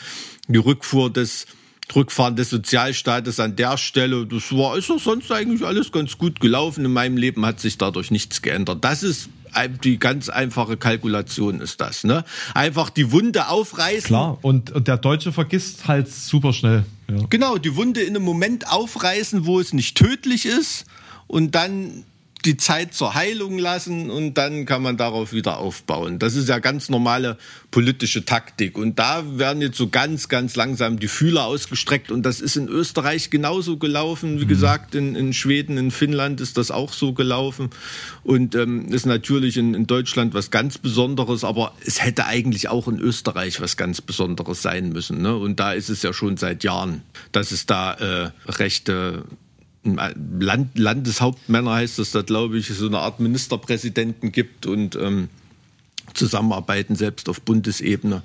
die Rückfuhr des Rückfahren des Sozialstaates an der Stelle, das war ist doch sonst eigentlich alles ganz gut gelaufen. In meinem Leben hat sich dadurch nichts geändert. Das ist die ganz einfache Kalkulation ist das. Ne? Einfach die Wunde aufreißen. Klar, und, und der Deutsche vergisst halt super schnell. Ja. Genau, die Wunde in einem Moment aufreißen, wo es nicht tödlich ist und dann die Zeit zur Heilung lassen und dann kann man darauf wieder aufbauen. Das ist ja ganz normale politische Taktik. Und da werden jetzt so ganz, ganz langsam die Fühler ausgestreckt. Und das ist in Österreich genauso gelaufen. Wie mhm. gesagt, in, in Schweden, in Finnland ist das auch so gelaufen. Und ähm, ist natürlich in, in Deutschland was ganz Besonderes. Aber es hätte eigentlich auch in Österreich was ganz Besonderes sein müssen. Ne? Und da ist es ja schon seit Jahren, dass es da äh, rechte Land, Landeshauptmänner heißt das da, glaube ich, so eine Art Ministerpräsidenten gibt und ähm, Zusammenarbeiten selbst auf Bundesebene.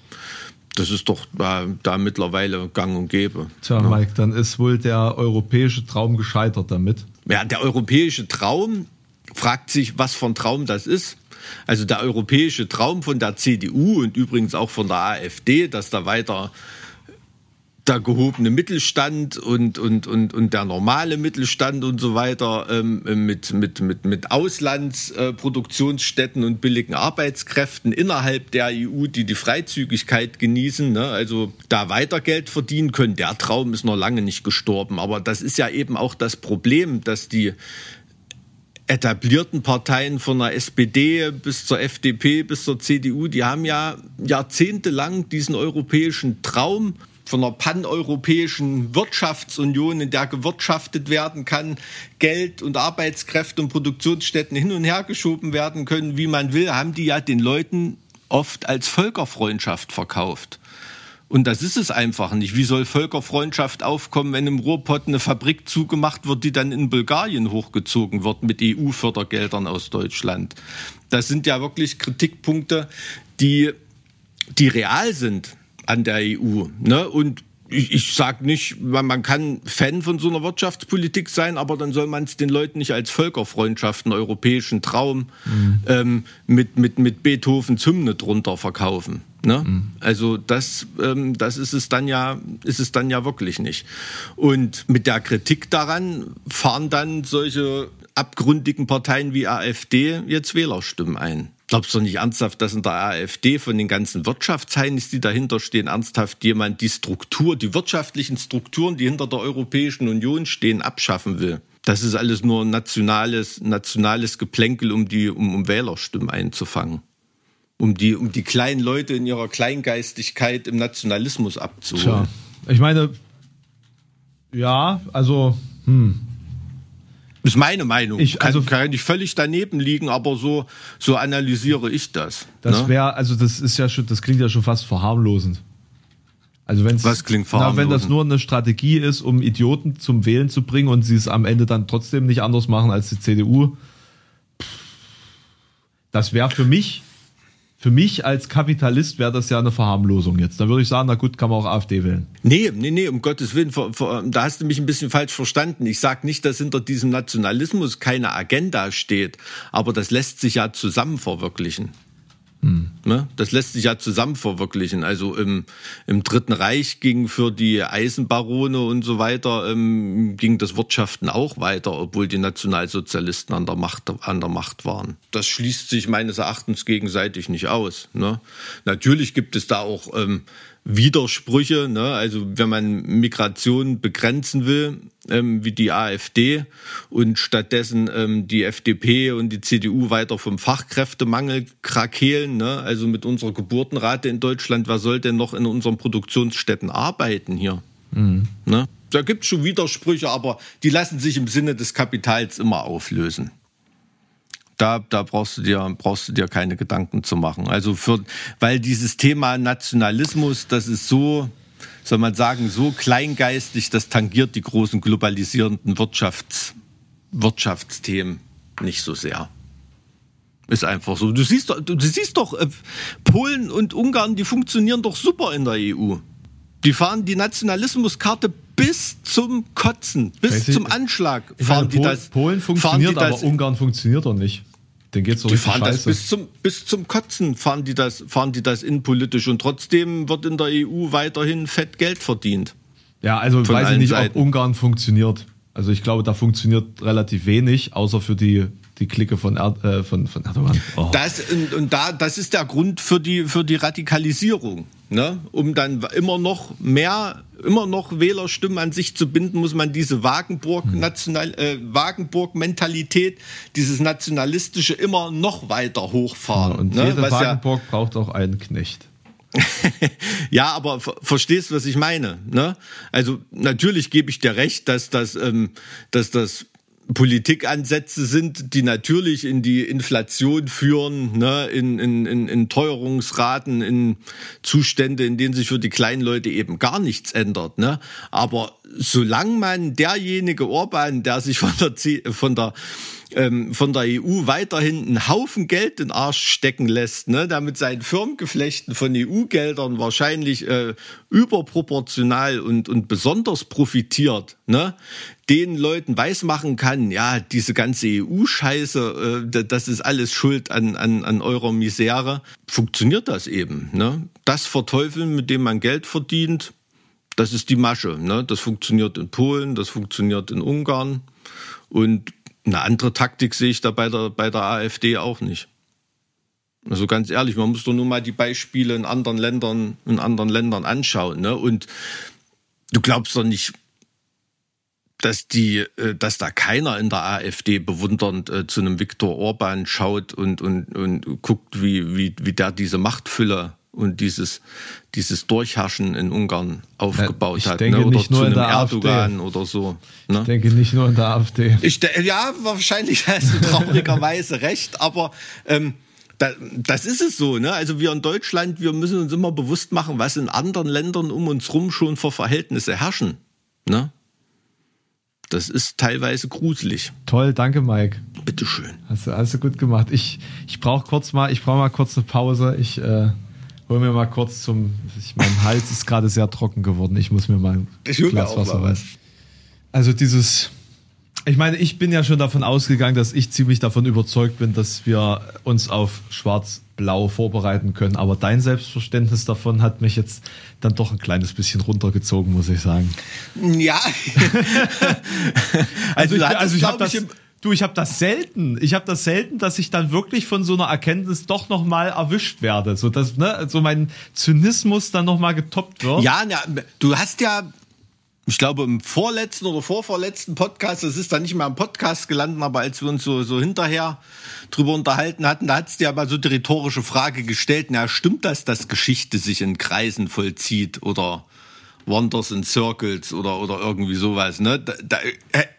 Das ist doch da, da mittlerweile gang und gäbe. Tja, ja. Mike, dann ist wohl der europäische Traum gescheitert damit. Ja, der europäische Traum fragt sich, was für ein Traum das ist. Also der europäische Traum von der CDU und übrigens auch von der AfD, dass da weiter der gehobene Mittelstand und, und, und, und der normale Mittelstand und so weiter ähm, mit, mit, mit, mit Auslandsproduktionsstätten äh, und billigen Arbeitskräften innerhalb der EU, die die Freizügigkeit genießen, ne? also da weiter Geld verdienen können. Der Traum ist noch lange nicht gestorben. Aber das ist ja eben auch das Problem, dass die etablierten Parteien von der SPD bis zur FDP bis zur CDU, die haben ja jahrzehntelang diesen europäischen Traum von einer paneuropäischen Wirtschaftsunion, in der gewirtschaftet werden kann, Geld und Arbeitskräfte und Produktionsstätten hin und her geschoben werden können, wie man will, haben die ja den Leuten oft als Völkerfreundschaft verkauft. Und das ist es einfach nicht. Wie soll Völkerfreundschaft aufkommen, wenn im Ruhrpott eine Fabrik zugemacht wird, die dann in Bulgarien hochgezogen wird mit EU-Fördergeldern aus Deutschland? Das sind ja wirklich Kritikpunkte, die, die real sind an der EU. Ne? Und ich, ich sage nicht, man, man kann Fan von so einer Wirtschaftspolitik sein, aber dann soll man es den Leuten nicht als Völkerfreundschaft, einen europäischen Traum mhm. ähm, mit, mit, mit Beethovens Hymne drunter verkaufen. Ne? Mhm. Also das, ähm, das ist es dann ja, ist es dann ja wirklich nicht. Und mit der Kritik daran fahren dann solche abgründigen Parteien wie AfD jetzt Wählerstimmen ein. Glaubst du nicht ernsthaft, dass in der AfD von den ganzen Wirtschaftsheinis, die dahinter stehen, ernsthaft jemand die Struktur, die wirtschaftlichen Strukturen, die hinter der Europäischen Union stehen, abschaffen will? Das ist alles nur nationales, nationales Geplänkel, um die, um, um Wählerstimmen einzufangen. Um die, um die kleinen Leute in ihrer Kleingeistigkeit im Nationalismus abzuholen. Tja, ich meine, ja, also, hm, ist meine Meinung. Ich, also, kann, kann ich völlig daneben liegen, aber so, so analysiere ich das. Das ne? wäre, also das ist ja schon, das klingt ja schon fast verharmlosend. Also wenn's, Was klingt verharmlosend? Na, wenn das nur eine Strategie ist, um Idioten zum Wählen zu bringen und sie es am Ende dann trotzdem nicht anders machen als die CDU, das wäre für mich für mich als Kapitalist wäre das ja eine Verharmlosung jetzt. Da würde ich sagen, na gut, kann man auch AfD wählen. Nee, nee, nee, um Gottes Willen, da hast du mich ein bisschen falsch verstanden. Ich sage nicht, dass hinter diesem Nationalismus keine Agenda steht, aber das lässt sich ja zusammen verwirklichen. Ne? Das lässt sich ja zusammen verwirklichen. Also im, im Dritten Reich ging für die Eisenbarone und so weiter, ähm, ging das Wirtschaften auch weiter, obwohl die Nationalsozialisten an der Macht, an der Macht waren. Das schließt sich meines Erachtens gegenseitig nicht aus. Ne? Natürlich gibt es da auch ähm, Widersprüche. Ne? Also wenn man Migration begrenzen will, ähm, wie die AfD und stattdessen ähm, die FDP und die CDU weiter vom Fachkräftemangel krakehlen, ne? also mit unserer Geburtenrate in Deutschland, wer soll denn noch in unseren Produktionsstätten arbeiten hier? Mhm. Ne? Da gibt es schon Widersprüche, aber die lassen sich im Sinne des Kapitals immer auflösen da, da brauchst du dir, brauchst du dir keine Gedanken zu machen. Also für, weil dieses Thema Nationalismus, das ist so, soll man sagen, so kleingeistig, das tangiert die großen globalisierenden Wirtschafts, Wirtschaftsthemen nicht so sehr. Ist einfach so. Du siehst doch, du siehst doch, äh, Polen und Ungarn, die funktionieren doch super in der EU. Die fahren die Nationalismuskarte bis zum Kotzen, bis zum Anschlag fahren meine, die das. Polen funktioniert, aber Ungarn funktioniert doch nicht. Den geht's so die fahren scheiße. das bis zum, bis zum Kotzen fahren die das, fahren die das innenpolitisch und trotzdem wird in der EU weiterhin fett Geld verdient. Ja, also weiß ich nicht, Seiten. ob Ungarn funktioniert. Also ich glaube, da funktioniert relativ wenig, außer für die die Clique von, er, äh, von, von Erdogan. Oh. Das, und, und da, das ist der Grund für die, für die Radikalisierung. Ne? Um dann immer noch mehr, immer noch Wählerstimmen an sich zu binden, muss man diese Wagenburg-National, äh, Wagenburg-Mentalität, dieses nationalistische immer noch weiter hochfahren. Ja, und ne? jede Was Wagenburg ja, braucht auch einen Knecht. ja, aber verstehst, was ich meine? Ne? Also natürlich gebe ich dir recht, dass das, ähm, dass das Politikansätze sind, die natürlich in die Inflation führen, ne, in, in, in, in Teuerungsraten, in Zustände, in denen sich für die kleinen Leute eben gar nichts ändert. Ne? Aber solange man derjenige Orban, der sich von der, von der ähm, von der EU weiterhin einen Haufen Geld in den Arsch stecken lässt, ne, der mit seinen Firmengeflechten von EU-Geldern wahrscheinlich äh, überproportional und, und besonders profitiert, ne, den Leuten weismachen kann, ja, diese ganze EU-Scheiße, äh, das ist alles schuld an, an, an eurer Misere, funktioniert das eben. Ne? Das Verteufeln, mit dem man Geld verdient, das ist die Masche. Ne? Das funktioniert in Polen, das funktioniert in Ungarn. Und eine andere Taktik sehe ich da bei der, bei der AfD auch nicht. Also ganz ehrlich, man muss doch nur mal die Beispiele in anderen Ländern, in anderen Ländern anschauen. Ne? Und du glaubst doch nicht, dass die, äh, dass da keiner in der AfD bewundernd äh, zu einem Viktor Orban schaut und, und, und guckt, wie, wie, wie der diese Machtfülle und dieses, dieses Durchherrschen in Ungarn aufgebaut ich hat. Denke ne? Oder nicht nur zu in einem der Erdogan AfD. oder so. Ich Ne? denke nicht nur in der AfD. Ich, ja, wahrscheinlich hast du traurigerweise recht, aber ähm, da, das ist es so. Ne? Also wir in Deutschland, wir müssen uns immer bewusst machen, was in anderen Ländern um uns rum schon für Verhältnisse herrschen. Ne? Das ist teilweise gruselig. Toll, danke Mike. Bitteschön. Hast du, hast du gut gemacht. Ich, ich brauche kurz mal, ich brauche mal kurz eine Pause. Ich äh, hol mir mal kurz zum. Ich, mein Hals ist gerade sehr trocken geworden. Ich muss mir mal ein Ich Glas Wasser was. Also dieses. Ich meine, ich bin ja schon davon ausgegangen, dass ich ziemlich davon überzeugt bin, dass wir uns auf Schwarz-Blau vorbereiten können. Aber dein Selbstverständnis davon hat mich jetzt dann doch ein kleines bisschen runtergezogen, muss ich sagen. Ja. Also, ich, du hattest, also ich habe das, im- du, ich habe das selten. Ich habe das selten, dass ich dann wirklich von so einer Erkenntnis doch noch mal erwischt werde, so dass ne, so mein Zynismus dann noch mal getoppt wird. Ja, na, du hast ja, ich glaube, im vorletzten oder vorvorletzten Podcast, das ist dann nicht mehr im Podcast gelandet, aber als wir uns so, so hinterher drüber unterhalten hatten, da hast du ja mal so die rhetorische Frage gestellt, na, stimmt das, dass Geschichte sich in Kreisen vollzieht oder Wonders in Circles oder, oder irgendwie sowas. Ne? Da, da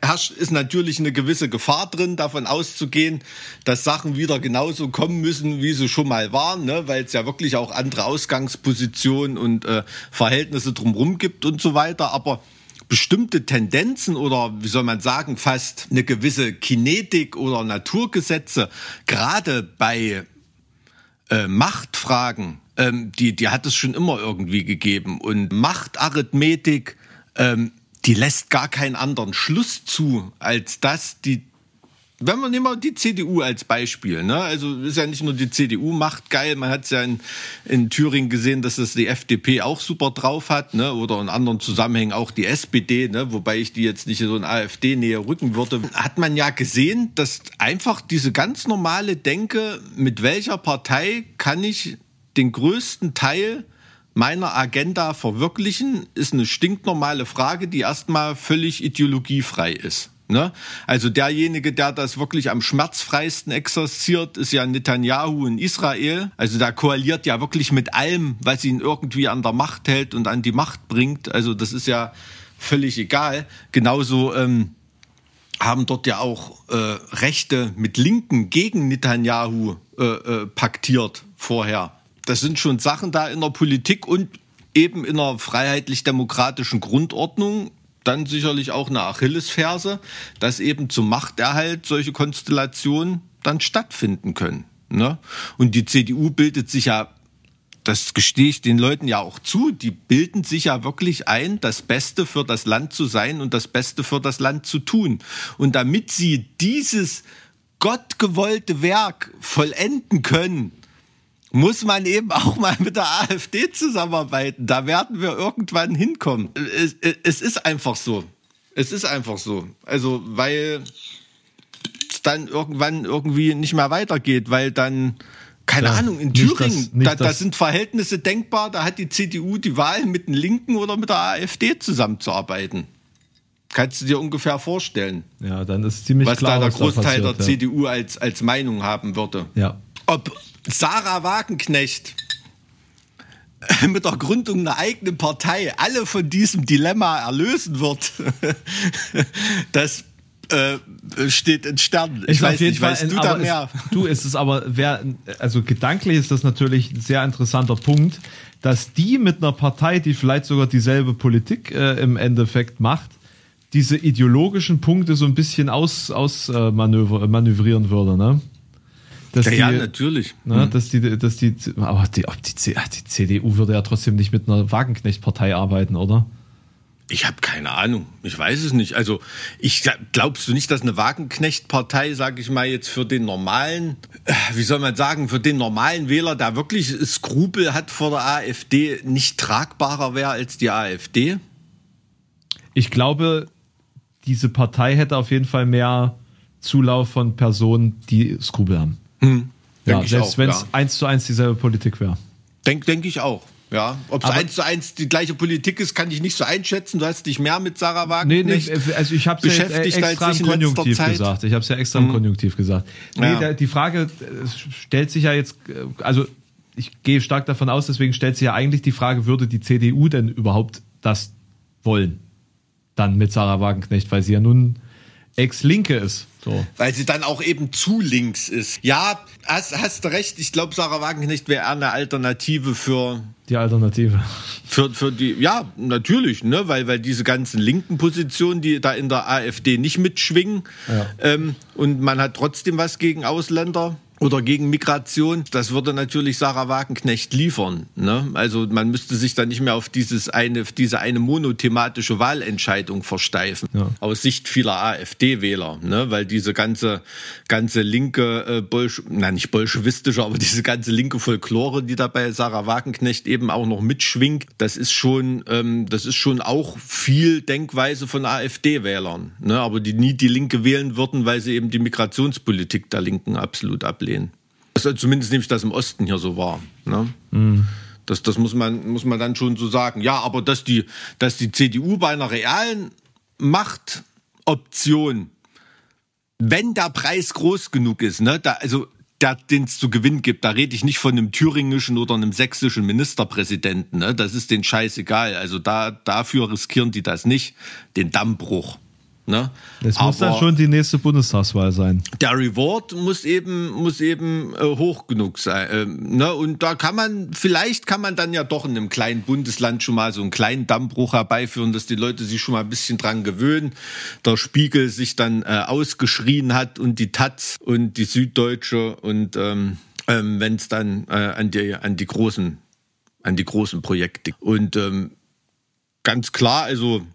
herrscht, ist natürlich eine gewisse Gefahr drin, davon auszugehen, dass Sachen wieder genauso kommen müssen, wie sie schon mal waren, ne? weil es ja wirklich auch andere Ausgangspositionen und äh, Verhältnisse drumherum gibt und so weiter. Aber bestimmte Tendenzen oder wie soll man sagen, fast eine gewisse Kinetik oder Naturgesetze, gerade bei äh, Machtfragen, ähm, die, die hat es schon immer irgendwie gegeben. Und Machtarithmetik, ähm, die lässt gar keinen anderen Schluss zu, als dass die wenn man nehmen wir die CDU als Beispiel, ne? Also ist ja nicht nur die CDU macht geil, man hat es ja in, in Thüringen gesehen, dass das die FDP auch super drauf hat, ne? Oder in anderen Zusammenhängen auch die SPD, ne? Wobei ich die jetzt nicht so in AfD-Nähe rücken würde. Hat man ja gesehen, dass einfach diese ganz normale Denke, mit welcher Partei kann ich den größten Teil meiner Agenda verwirklichen, ist eine stinknormale Frage, die erstmal völlig ideologiefrei ist. Ne? Also derjenige, der das wirklich am schmerzfreisten exerziert, ist ja Netanyahu in Israel. Also da koaliert ja wirklich mit allem, was ihn irgendwie an der Macht hält und an die Macht bringt. Also das ist ja völlig egal. Genauso ähm, haben dort ja auch äh, Rechte mit Linken gegen Netanyahu äh, äh, paktiert vorher. Das sind schon Sachen da in der Politik und eben in einer freiheitlich-demokratischen Grundordnung dann sicherlich auch eine Achillesferse, dass eben zum Machterhalt solche Konstellationen dann stattfinden können. Ne? Und die CDU bildet sich ja, das gestehe ich den Leuten ja auch zu, die bilden sich ja wirklich ein, das Beste für das Land zu sein und das Beste für das Land zu tun. Und damit sie dieses gottgewollte Werk vollenden können, muss man eben auch mal mit der AfD zusammenarbeiten. Da werden wir irgendwann hinkommen. Es, es ist einfach so. Es ist einfach so. Also, weil es dann irgendwann irgendwie nicht mehr weitergeht, weil dann, keine Ja, Ahnung, in Thüringen, das- da, da sind Verhältnisse denkbar, da hat die CDU die Wahl, mit den Linken oder mit der AfD zusammenzuarbeiten. Kannst du dir ungefähr vorstellen, Ja, dann ist ziemlich was klar, da der Großteil passiert, der CDU als, als Meinung haben würde? Ja. ob Sarah Wagenknecht mit der Gründung einer eigenen Partei alle von diesem Dilemma erlösen wird, das äh, steht in Sternen. Ich ist weiß nicht, Fall, weißt du da mehr? Ist, du, ist es aber, wer, also gedanklich ist das natürlich ein sehr interessanter Punkt, dass die mit einer Partei, die vielleicht sogar dieselbe Politik äh, im Endeffekt macht, diese ideologischen Punkte so ein bisschen aus, aus äh, manövrieren würde, ne? Dass ja, die, ja, natürlich. Ne, mhm. dass die, dass die, aber die, die, die CDU würde ja trotzdem nicht mit einer Wagenknecht-Partei arbeiten, oder? Ich habe keine Ahnung. Ich weiß es nicht. Also, ich glaubst du nicht, dass eine Wagenknecht-Partei, sage ich mal jetzt für den normalen, äh, wie soll man sagen, für den normalen Wähler, der wirklich Skrupel hat vor der AfD, nicht tragbarer wäre als die AfD? Ich glaube, diese Partei hätte auf jeden Fall mehr Zulauf von Personen, die Skrupel haben. Hm, ja, selbst wenn es ja. eins zu eins dieselbe Politik wäre. Denke denk ich auch. Ja, ob es eins zu eins die gleiche Politik ist, kann ich nicht so einschätzen. Du hast dich mehr mit Sarah Wagner nee, nee, also ich habe es ja extra im Konjunktiv gesagt. Ich habe es ja extra im. Konjunktiv gesagt. Nee, ja. die Frage äh, stellt sich ja jetzt, äh, also ich gehe stark davon aus, deswegen stellt sich ja eigentlich die Frage, würde die CDU denn überhaupt das wollen? Dann mit Sarah Wagenknecht, weil sie ja nun Ex-Linke ist. So. Weil sie dann auch eben zu links ist. Ja, hast, hast du recht. Ich glaube, Sarah Wagenknecht wäre eine Alternative für. Die Alternative. Für, für die, ja, natürlich, ne? weil, weil diese ganzen linken Positionen, die da in der AfD nicht mitschwingen. Ja. Ähm, und man hat trotzdem was gegen Ausländer oder gegen Migration, das würde natürlich Sarah Wagenknecht liefern. Ne? Also man müsste sich dann nicht mehr auf dieses eine, diese eine monothematische Wahlentscheidung versteifen. Ja. Aus Sicht vieler AfD-Wähler, ne? weil diese ganze, ganze linke, äh, Bolsch na nicht bolschewistische, aber diese ganze linke Folklore, die da bei Sarah Wagenknecht eben auch noch mitschwingt, das ist schon, ähm, das ist schon auch viel Denkweise von AfD-Wählern. Ne? Aber die nie die Linke wählen würden, weil sie eben die Migrationspolitik der Linken absolut ablehnen ablehnen. Also zumindest nehme ich das im Osten hier so wahr. Ne? Mhm. Das, das muss, man, muss man dann schon so sagen. Ja, aber dass die, dass die CDU bei einer realen Machtoption, wenn der Preis groß genug ist, ne, da, also den es zu gewinnen gibt. Da rede ich nicht von einem thüringischen oder einem sächsischen Ministerpräsidenten. Ne? Das ist den scheißegal. Also da, dafür riskieren die das nicht, den Dammbruch. Ne? Das muss dann schon die nächste Bundestagswahl sein. Der Reward muss eben, muss eben äh, hoch genug sein. Ähm, ne? Und da kann man, vielleicht kann man dann ja doch in einem kleinen Bundesland schon mal so einen kleinen Dammbruch herbeiführen, dass die Leute sich schon mal ein bisschen dran gewöhnen. Der Spiegel sich dann äh, ausgeschrien hat und die Taz und die Süddeutsche und ähm, ähm, wenn es dann äh, an die an die großen an die großen Projekte und ähm, ganz klar, also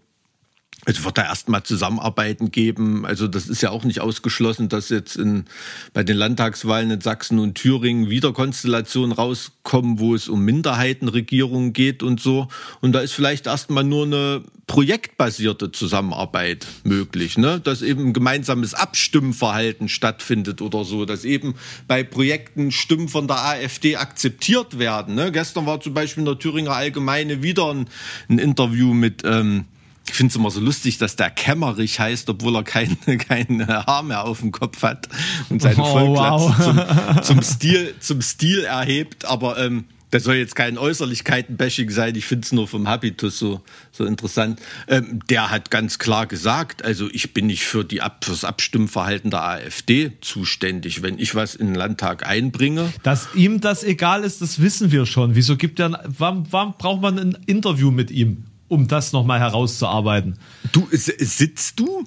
es wird da erstmal Zusammenarbeiten geben. Also das ist ja auch nicht ausgeschlossen, dass jetzt in, bei den Landtagswahlen in Sachsen und Thüringen wieder Konstellationen rauskommen, wo es um Minderheitenregierungen geht und so. Und da ist vielleicht erstmal nur eine projektbasierte Zusammenarbeit möglich, ne? dass eben ein gemeinsames Abstimmverhalten stattfindet oder so, dass eben bei Projekten Stimmen von der AfD akzeptiert werden. Ne? Gestern war zum Beispiel in der Thüringer Allgemeine wieder ein, ein Interview mit ähm, ich finde es immer so lustig, dass der Kämmerich heißt, obwohl er kein, kein Haar mehr auf dem Kopf hat und seine oh, Vollglatze wow. zum, zum, Stil, zum Stil erhebt. Aber ähm, das soll jetzt kein Äußerlichkeiten-Bashing sein. Ich finde es nur vom Habitus so, so interessant. Ähm, der hat ganz klar gesagt, also ich bin nicht für die Ab fürs Abstimmverhalten der AfD zuständig. Wenn ich was in den Landtag einbringe. Dass ihm das egal ist, das wissen wir schon. Wieso gibt er, warum, warum braucht man ein Interview mit ihm? Um das nochmal herauszuarbeiten. Du, sitzt du?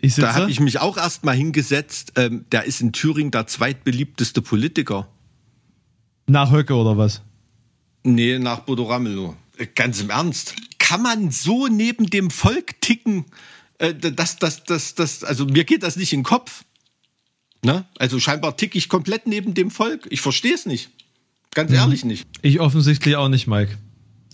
Ich sitze? Da habe ich mich auch erst mal hingesetzt. Ähm, der ist in Thüringen der zweitbeliebteste Politiker. Nach Höcke oder was? Nee, nach Bodo Ramelow. Äh, ganz im Ernst. Kann man so neben dem Volk ticken? Äh, das, das, das, das, also mir geht das nicht in den Kopf. Ne? Also scheinbar ticke ich komplett neben dem Volk. Ich verstehe es nicht. Ganz mhm. ehrlich nicht. Ich offensichtlich auch nicht, Mike.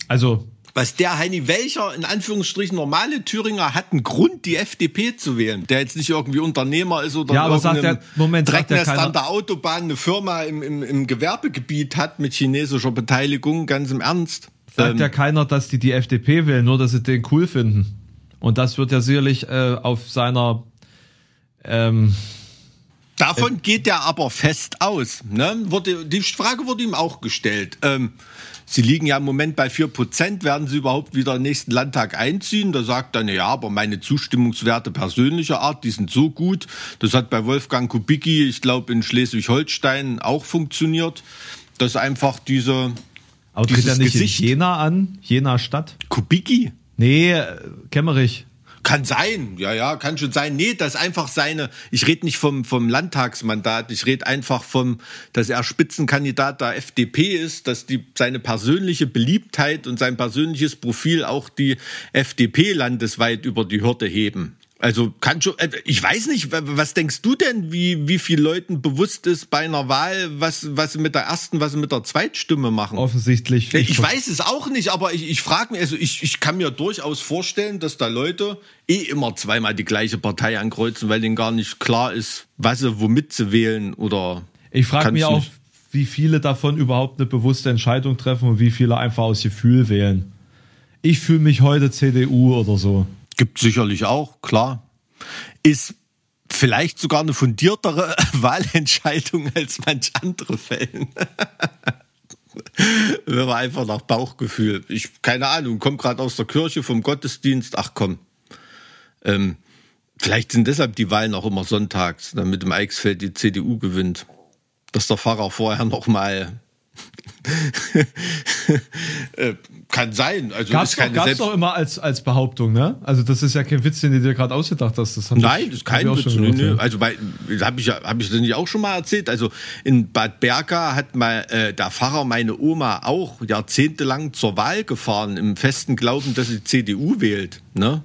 Also was der Heini Welcher, in Anführungsstrichen normale Thüringer, hat einen Grund, die FDP zu wählen. Der jetzt nicht irgendwie Unternehmer ist oder ja, aber sagt der, Moment, Drecknest an der Autobahn eine Firma im, im, im Gewerbegebiet hat mit chinesischer Beteiligung, ganz im Ernst. Sagt ähm, ja keiner, dass die die FDP wählen, nur dass sie den cool finden. Und das wird ja sicherlich äh, auf seiner ähm, davon geht er aber fest aus. Ne? Wurde, die Frage wurde ihm auch gestellt. Ähm, Sie liegen ja im Moment bei 4%. Werden Sie überhaupt wieder den nächsten Landtag einziehen? Da sagt er, ja, aber meine Zustimmungswerte persönlicher Art, die sind so gut. Das hat bei Wolfgang Kubicki, ich glaube, in Schleswig-Holstein auch funktioniert. Dass einfach diese. Aber tritt er nicht Gesicht in Jena an? Jena Stadt? Kubicki? Nee, Kemmerich. Kann sein, ja, ja, kann schon sein. Nee, das ist einfach seine, ich rede nicht vom, vom Landtagsmandat, ich rede einfach vom, dass er Spitzenkandidat der FDP ist, dass die, seine persönliche Beliebtheit und sein persönliches Profil auch die FDP landesweit über die Hürde heben. Also kann schon, äh, ich weiß nicht, was denkst du denn, wie, wie viel Leuten bewusst ist bei einer Wahl, was, was sie mit der ersten, was sie mit der Zweitstimme machen? Offensichtlich. Ich, ich weiß es auch nicht, aber ich, ich frage mich, also ich, ich kann mir durchaus vorstellen, dass da Leute eh immer zweimal die gleiche Partei ankreuzen, weil denen gar nicht klar ist, was sie womit sie wählen oder. Ich frage mich auch, wie viele davon überhaupt eine bewusste Entscheidung treffen und wie viele einfach aus Gefühl wählen. Ich fühle mich heute CDU oder so. Gibt sicherlich auch, klar. Ist vielleicht sogar eine fundiertere Wahlentscheidung als manch andere Fällen. Wenn man einfach nach Bauchgefühl. Ich, keine Ahnung, komme gerade aus der Kirche vom Gottesdienst. Ach komm. Ähm, vielleicht sind deshalb die Wahlen auch immer sonntags, damit im Eichsfeld die CDU gewinnt. Dass der Pfarrer vorher noch mal äh, kann sein. Also gab's ist keine doch, gab's doch immer als, als Behauptung, ne? Also das ist ja kein Witz, den du dir gerade ausgedacht hast. Das Nein, das ist kein Witz. Gehört, nö, Also bei, habe ich, hab ich das nicht auch schon mal erzählt. Also in Bad Berka hat mal äh, der Pfarrer meine Oma auch jahrzehntelang zur Wahl gefahren, im festen Glauben, dass sie CDU wählt. Ne?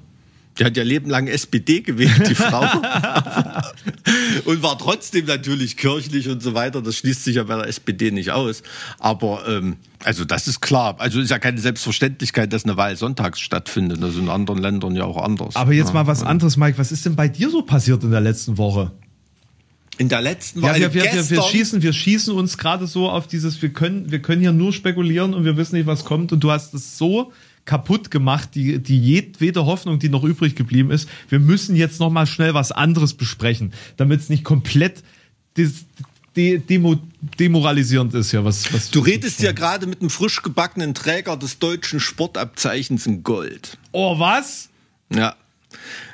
Die hat ja lebenlang SPD gewählt, die Frau. und war trotzdem natürlich kirchlich und so weiter. Das schließt sich ja bei der SPD nicht aus. Aber ähm, also das ist klar. Also ist ja keine Selbstverständlichkeit, dass eine Wahl sonntags stattfindet. Das ist in anderen Ländern ja auch anders. Aber jetzt ja, mal was anderes, Mike. Was ist denn bei dir so passiert in der letzten Woche? In der letzten Woche. Ja, wir, wir, wir, wir, schießen, wir schießen uns gerade so auf dieses, wir können, wir können hier nur spekulieren und wir wissen nicht, was kommt. Und du hast es so kaputt gemacht, die, die jedwede Hoffnung, die noch übrig geblieben ist. Wir müssen jetzt noch mal schnell was anderes besprechen, damit es nicht komplett des, de, demo, demoralisierend ist ja was. was du redest ja gerade mit einem frisch gebackenen Träger des deutschen Sportabzeichens in Gold. Oh was? Ja.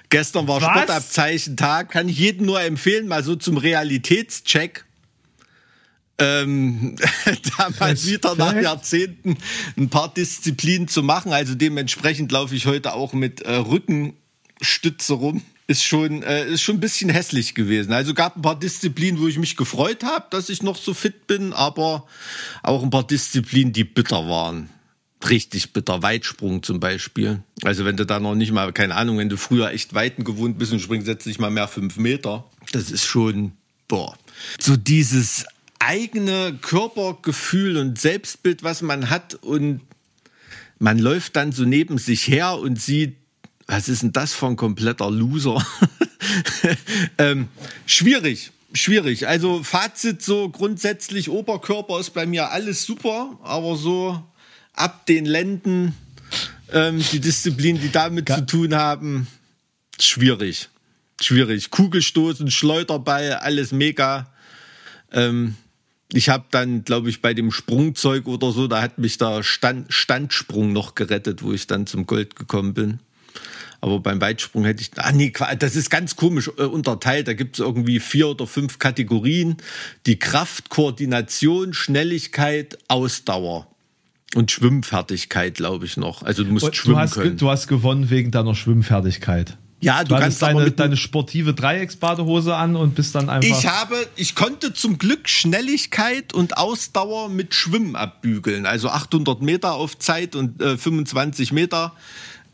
Gestern war? Sportabzeichentag, kann ich jedem nur empfehlen, mal so zum Realitätscheck ähm, da mal wieder nach Jahrzehnten ein paar Disziplinen zu machen. Also dementsprechend laufe ich heute auch mit äh, Rückenstütze rum. Ist schon, äh, ist schon ein bisschen hässlich gewesen. Also gab ein paar Disziplinen, wo ich mich gefreut habe, dass ich noch so fit bin, aber auch ein paar Disziplinen, die bitter waren. Richtig bitter. Weitsprung zum Beispiel. Also wenn du da noch nicht mal, keine Ahnung, wenn du früher echt Weiten gewohnt bist und springst jetzt nicht mal mehr fünf Meter, das ist schon, boah. So dieses eigene Körpergefühl und Selbstbild, was man hat und man läuft dann so neben sich her und sieht, was ist denn das für ein kompletter Loser? ähm, schwierig, schwierig. Also Fazit so grundsätzlich, Oberkörper ist bei mir alles super, aber so ab den Lenden, ähm, die Disziplinen, die damit Ka zu tun haben, schwierig. Schwierig. Kugelstoßen, Schleuderball, alles mega. Ähm, ich habe dann, glaube ich, bei dem Sprungzeug oder so, da hat mich der Stand, Standsprung noch gerettet, wo ich dann zum Gold gekommen bin. Aber beim Weitsprung hätte ich, ah nee, das ist ganz komisch äh, unterteilt. Da gibt es irgendwie vier oder fünf Kategorien. Die Kraft, Koordination, Schnelligkeit, Ausdauer. Und Schwimmfertigkeit, glaube ich noch. Also du musst Und schwimmen du hast, können. Du hast gewonnen wegen deiner Schwimmfertigkeit. Ja, du, du kannst deine, deine sportive Dreiecksbadehose an und bist dann einfach. Ich habe, ich konnte zum Glück Schnelligkeit und Ausdauer mit Schwimmen abbügeln. Also 800 Meter auf Zeit und äh, 25 Meter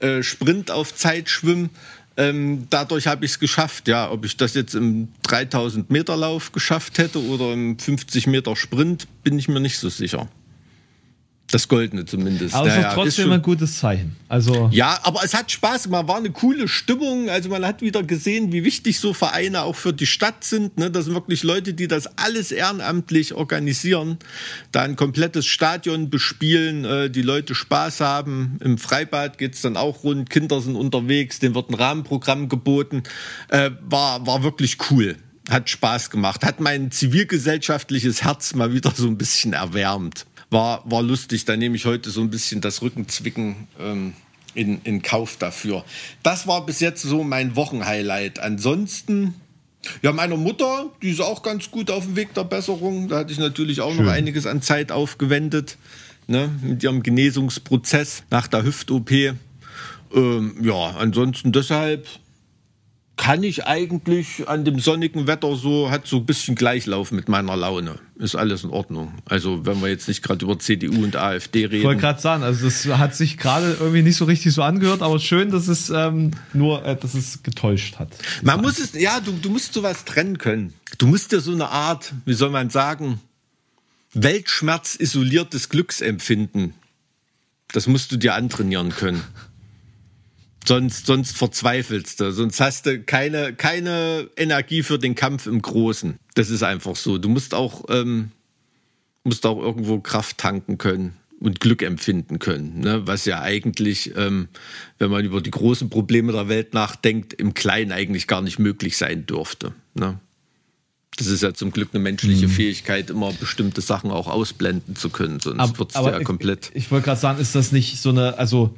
äh, Sprint auf Zeit schwimmen. Ähm, dadurch habe ich es geschafft. Ja, ob ich das jetzt im 3000 Meter Lauf geschafft hätte oder im 50 Meter Sprint, bin ich mir nicht so sicher. Das Goldene zumindest. Aber es ist trotzdem schon, ein gutes Zeichen. Also ja, aber es hat Spaß gemacht, war eine coole Stimmung. Also man hat wieder gesehen, wie wichtig so Vereine auch für die Stadt sind. Ne? Das sind wirklich Leute, die das alles ehrenamtlich organisieren, da ein komplettes Stadion bespielen, äh, die Leute Spaß haben. Im Freibad geht's dann auch rund, Kinder sind unterwegs, denen wird ein Rahmenprogramm geboten. Äh, war, war wirklich cool hat Spaß gemacht, hat mein zivilgesellschaftliches Herz mal wieder so ein bisschen erwärmt. War, war lustig, da nehme ich heute so ein bisschen das Rückenzwicken ähm, in, in Kauf dafür. Das war bis jetzt so mein Wochenhighlight. Ansonsten, ja, meiner Mutter, die ist auch ganz gut auf dem Weg der Besserung. Da hatte ich natürlich auch Schön. noch einiges an Zeit aufgewendet, ne, mit ihrem Genesungsprozess nach der Hüft-OP. Ähm, ja, ansonsten deshalb kann ich eigentlich an dem sonnigen Wetter so, hat so ein bisschen Gleichlauf mit meiner Laune. Ist alles in Ordnung. Also, wenn wir jetzt nicht gerade über CDU und AfD reden. Ich wollte gerade sagen, also das hat sich gerade irgendwie nicht so richtig so angehört, aber schön, dass es ähm, nur, äh, dass es getäuscht hat. Man muss es, ja, du, du musst sowas trennen können. Du musst dir so eine Art, wie soll man sagen, Weltschmerz isoliertes Glücksempfinden. Das musst du dir antrainieren können. Sonst, sonst verzweifelst du. Sonst hast du keine, keine Energie für den Kampf im Großen. Das ist einfach so. Du musst auch, ähm, musst auch irgendwo Kraft tanken können und Glück empfinden können. Ne? Was ja eigentlich, ähm, wenn man über die großen Probleme der Welt nachdenkt, im Kleinen eigentlich gar nicht möglich sein dürfte. Ne? Das ist ja zum Glück eine menschliche mhm. Fähigkeit, immer bestimmte Sachen auch ausblenden zu können, sonst wird es ja komplett. Ich, ich wollte gerade sagen, ist das nicht so eine, also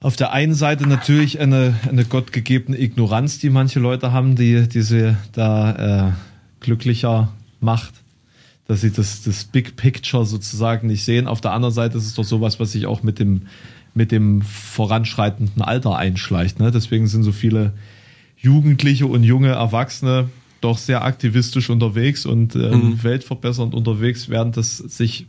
auf der einen Seite natürlich eine, eine gottgegebene Ignoranz, die manche Leute haben, die diese da äh, glücklicher macht, dass sie das, das Big Picture sozusagen nicht sehen. Auf der anderen Seite ist es doch sowas, was sich auch mit dem, mit dem voranschreitenden Alter einschleicht. Ne? Deswegen sind so viele Jugendliche und junge Erwachsene doch sehr aktivistisch unterwegs und äh, mhm. weltverbessernd unterwegs, während das sich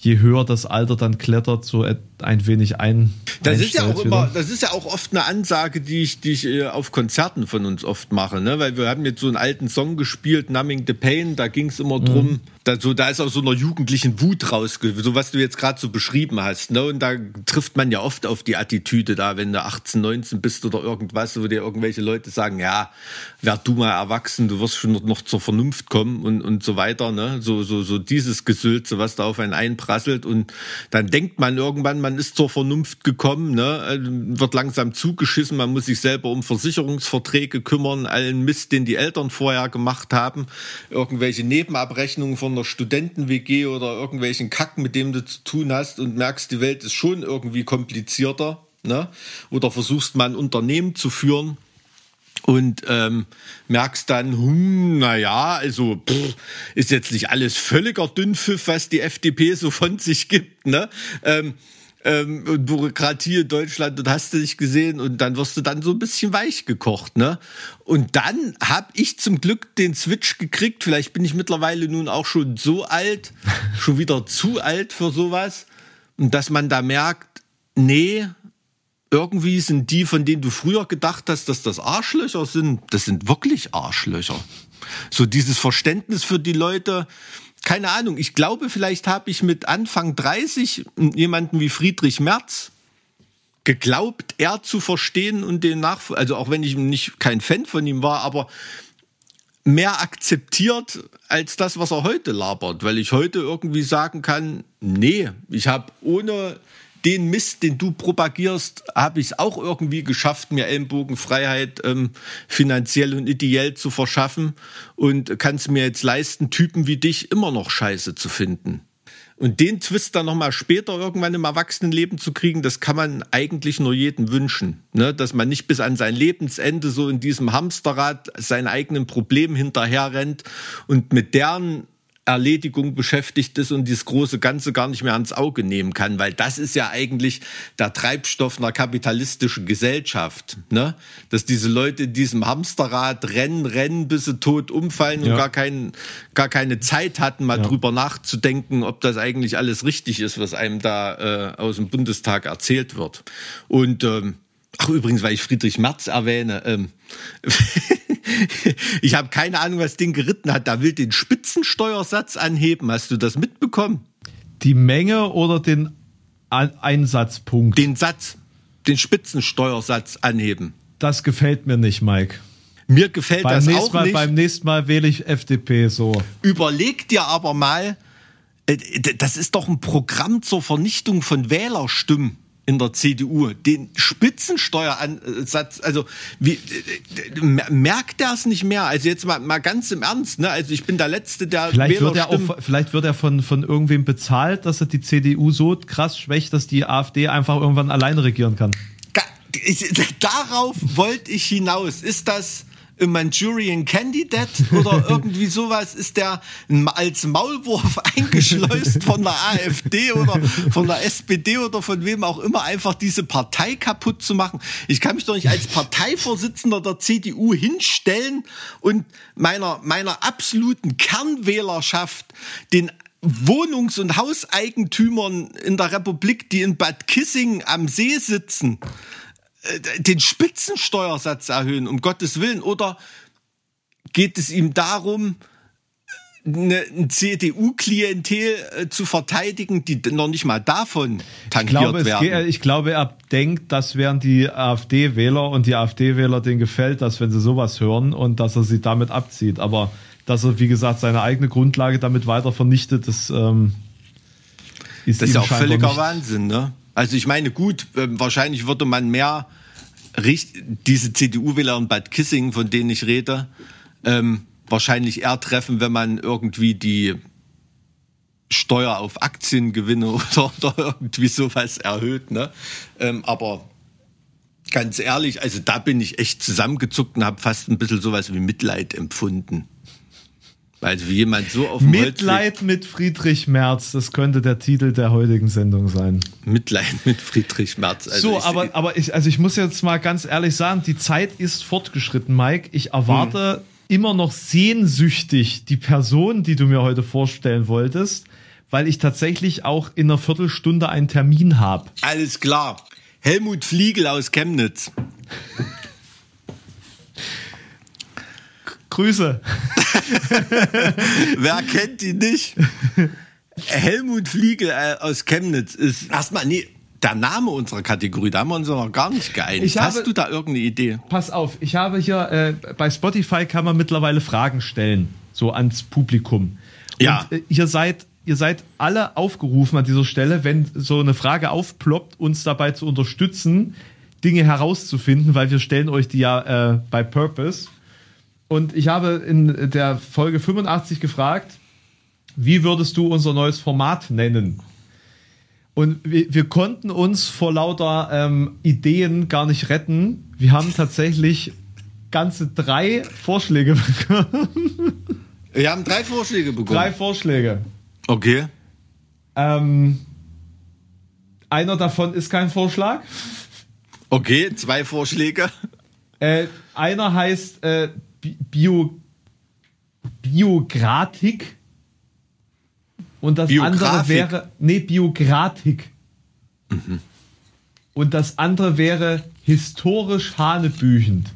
je höher das Alter dann klettert, so ein wenig ein. Das ist ja auch immer, das ist ja auch oft eine Ansage, die ich, die ich äh, auf Konzerten von uns oft mache, ne? Weil wir haben jetzt so einen alten Song gespielt, Numbing the Pain, da ging es immer drum, mhm. Da, so, da ist auch so einer jugendlichen Wut rausge, so was du jetzt gerade so beschrieben hast, ne? Und da trifft man ja oft auf die Attitüde da, wenn du 18, 19 bist oder irgendwas, wo dir irgendwelche Leute sagen, ja, werd du mal erwachsen, du wirst schon noch zur Vernunft kommen und, und so weiter, ne? So, so, so dieses Gesülze, was da auf einen einprasselt und dann denkt man irgendwann, man ist zur Vernunft gekommen, ne? Äh, wird langsam zugeschissen, man muss sich selber um Versicherungsverträge kümmern, allen Mist, den die Eltern vorher gemacht haben, irgendwelche Nebenabrechnungen von einer Studenten-WG oder irgendwelchen Kack, mit dem du zu tun hast und merkst, die Welt ist schon irgendwie komplizierter, ne? Oder versuchst mal ein Unternehmen zu führen und ähm, merkst dann, hm, naja, also pff, ist jetzt nicht alles völliger Dünnpfiff, was die FDP so von sich gibt, ne? Ähm, ähm, und Bürokratie in Deutschland und hast du dich gesehen und dann wirst du dann so ein bisschen weich gekocht, ne? Und dann habe ich zum Glück den Switch gekriegt. Vielleicht bin ich mittlerweile nun auch schon so alt, schon wieder zu alt für sowas, und dass man da merkt, nee, irgendwie sind die, von denen du früher gedacht hast, dass das Arschlöcher sind, das sind wirklich Arschlöcher. So dieses Verständnis für die Leute, keine Ahnung, ich glaube, vielleicht habe ich mit Anfang 30 jemanden wie Friedrich Merz geglaubt, er zu verstehen und den nach, also auch wenn ich nicht kein Fan von ihm war, aber mehr akzeptiert als das, was er heute labert, weil ich heute irgendwie sagen kann, nee, ich habe ohne den Mist, den du propagierst, habe ich es auch irgendwie geschafft, mir Ellenbogenfreiheit ähm, finanziell und ideell zu verschaffen und kann es mir jetzt leisten, Typen wie dich immer noch scheiße zu finden. Und den Twist dann nochmal später irgendwann im Erwachsenenleben zu kriegen, das kann man eigentlich nur jedem wünschen. Ne? Dass man nicht bis an sein Lebensende so in diesem Hamsterrad seinen eigenen Problemen hinterherrennt und mit deren Erledigung beschäftigt ist und dieses große Ganze gar nicht mehr ans Auge nehmen kann, weil das ist ja eigentlich der Treibstoff einer kapitalistischen Gesellschaft, ne? Dass diese Leute in diesem Hamsterrad rennen, rennen, bis sie tot umfallen ja. und gar, kein, gar keine Zeit hatten, mal ja. drüber nachzudenken, ob das eigentlich alles richtig ist, was einem da äh, aus dem Bundestag erzählt wird. Und ähm, Ach, übrigens, weil ich Friedrich Merz erwähne. Ähm, ich habe keine Ahnung, was den geritten hat. Da will den Spitzensteuersatz anheben. Hast du das mitbekommen? Die Menge oder den Einsatzpunkt? Den Satz, den Spitzensteuersatz anheben. Das gefällt mir nicht, Mike. Mir gefällt beim das auch mal, nicht. Beim nächsten Mal wähle ich FDP so. Überleg dir aber mal, äh, das ist doch ein Programm zur Vernichtung von Wählerstimmen in der CDU den Spitzensteueransatz, also wie, merkt er es nicht mehr? Also jetzt mal, mal ganz im Ernst, ne? Also ich bin der Letzte, der vielleicht wird er auch, vielleicht wird er von, von irgendwem bezahlt, dass er die CDU so krass schwächt, dass die AfD einfach irgendwann alleine regieren kann. Ich, darauf wollte ich hinaus. Ist das Manchurian Candidate oder irgendwie sowas ist der als Maulwurf eingeschleust von der AfD oder von der SPD oder von wem auch immer einfach diese Partei kaputt zu machen. Ich kann mich doch nicht als Parteivorsitzender der CDU hinstellen und meiner, meiner absoluten Kernwählerschaft den Wohnungs- und Hauseigentümern in der Republik, die in Bad Kissing am See sitzen, den Spitzensteuersatz erhöhen, um Gottes Willen? Oder geht es ihm darum, eine, ein CDU-Klientel äh, zu verteidigen, die noch nicht mal davon tangiert ich glaube, werden. Geht, ich glaube, er denkt, das wären die AfD-Wähler und die AfD-Wähler, denen gefällt das, wenn sie sowas hören und dass er sie damit abzieht. Aber dass er, wie gesagt, seine eigene Grundlage damit weiter vernichtet, das ähm, ist, das ist ja auch völliger Wahnsinn, ne? Also ich meine, gut, äh, wahrscheinlich würde man mehr diese CDU-Wähler in Bad Kissing, von denen ich rede, ähm, wahrscheinlich eher treffen, wenn man irgendwie die Steuer auf Aktiengewinne oder, oder irgendwie sowas erhöht. Ne? Ähm, aber ganz ehrlich, also da bin ich echt zusammengezuckt und habe fast ein bisschen sowas wie Mitleid empfunden. Also jemand so auf Mitleid mit Friedrich Merz, das könnte der Titel der heutigen Sendung sein. Mitleid mit Friedrich Merz. Also so, aber, aber ich, also ich muss jetzt mal ganz ehrlich sagen, die Zeit ist fortgeschritten, Mike. Ich erwarte hm. immer noch sehnsüchtig die Person, die du mir heute vorstellen wolltest, weil ich tatsächlich auch in einer Viertelstunde einen Termin habe. Alles klar. Helmut Fliegel aus Chemnitz. Grüße. Wer kennt ihn nicht? Helmut Fliegel äh, aus Chemnitz ist erstmal, nee, der Name unserer Kategorie, da haben wir uns noch gar nicht geeinigt. Habe, Hast du da irgendeine Idee? Pass auf, ich habe hier, äh, bei Spotify kann man mittlerweile Fragen stellen, so ans Publikum. Ja. Und, äh, ihr seid ihr seid alle aufgerufen an dieser Stelle, wenn so eine Frage aufploppt, uns dabei zu unterstützen, Dinge herauszufinden, weil wir stellen euch die ja äh, bei Purpose. Und ich habe in der Folge 85 gefragt, wie würdest du unser neues Format nennen? Und wir, wir konnten uns vor lauter ähm, Ideen gar nicht retten. Wir haben tatsächlich ganze drei Vorschläge bekommen. Wir haben drei Vorschläge bekommen. Drei Vorschläge. Okay. Ähm, einer davon ist kein Vorschlag. Okay, zwei Vorschläge. Äh, einer heißt äh, Bio, Biogratik. Und das Biografik. andere wäre, nee, Biogratik. Mhm. Und das andere wäre historisch hanebüchend.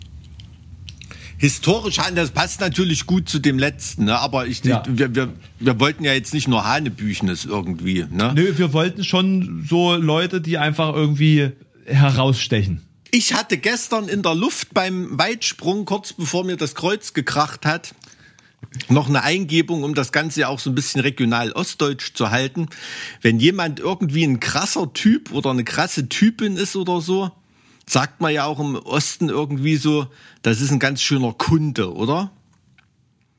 Historisch, das passt natürlich gut zu dem letzten, ne? aber ich, ja. wir, wir, wir wollten ja jetzt nicht nur Hanebüchenes irgendwie. Ne? Nö, wir wollten schon so Leute, die einfach irgendwie herausstechen. Ich hatte gestern in der Luft beim Weitsprung, kurz bevor mir das Kreuz gekracht hat, noch eine Eingebung, um das Ganze ja auch so ein bisschen regional ostdeutsch zu halten. Wenn jemand irgendwie ein krasser Typ oder eine krasse Typin ist oder so, sagt man ja auch im Osten irgendwie so, das ist ein ganz schöner Kunde, oder?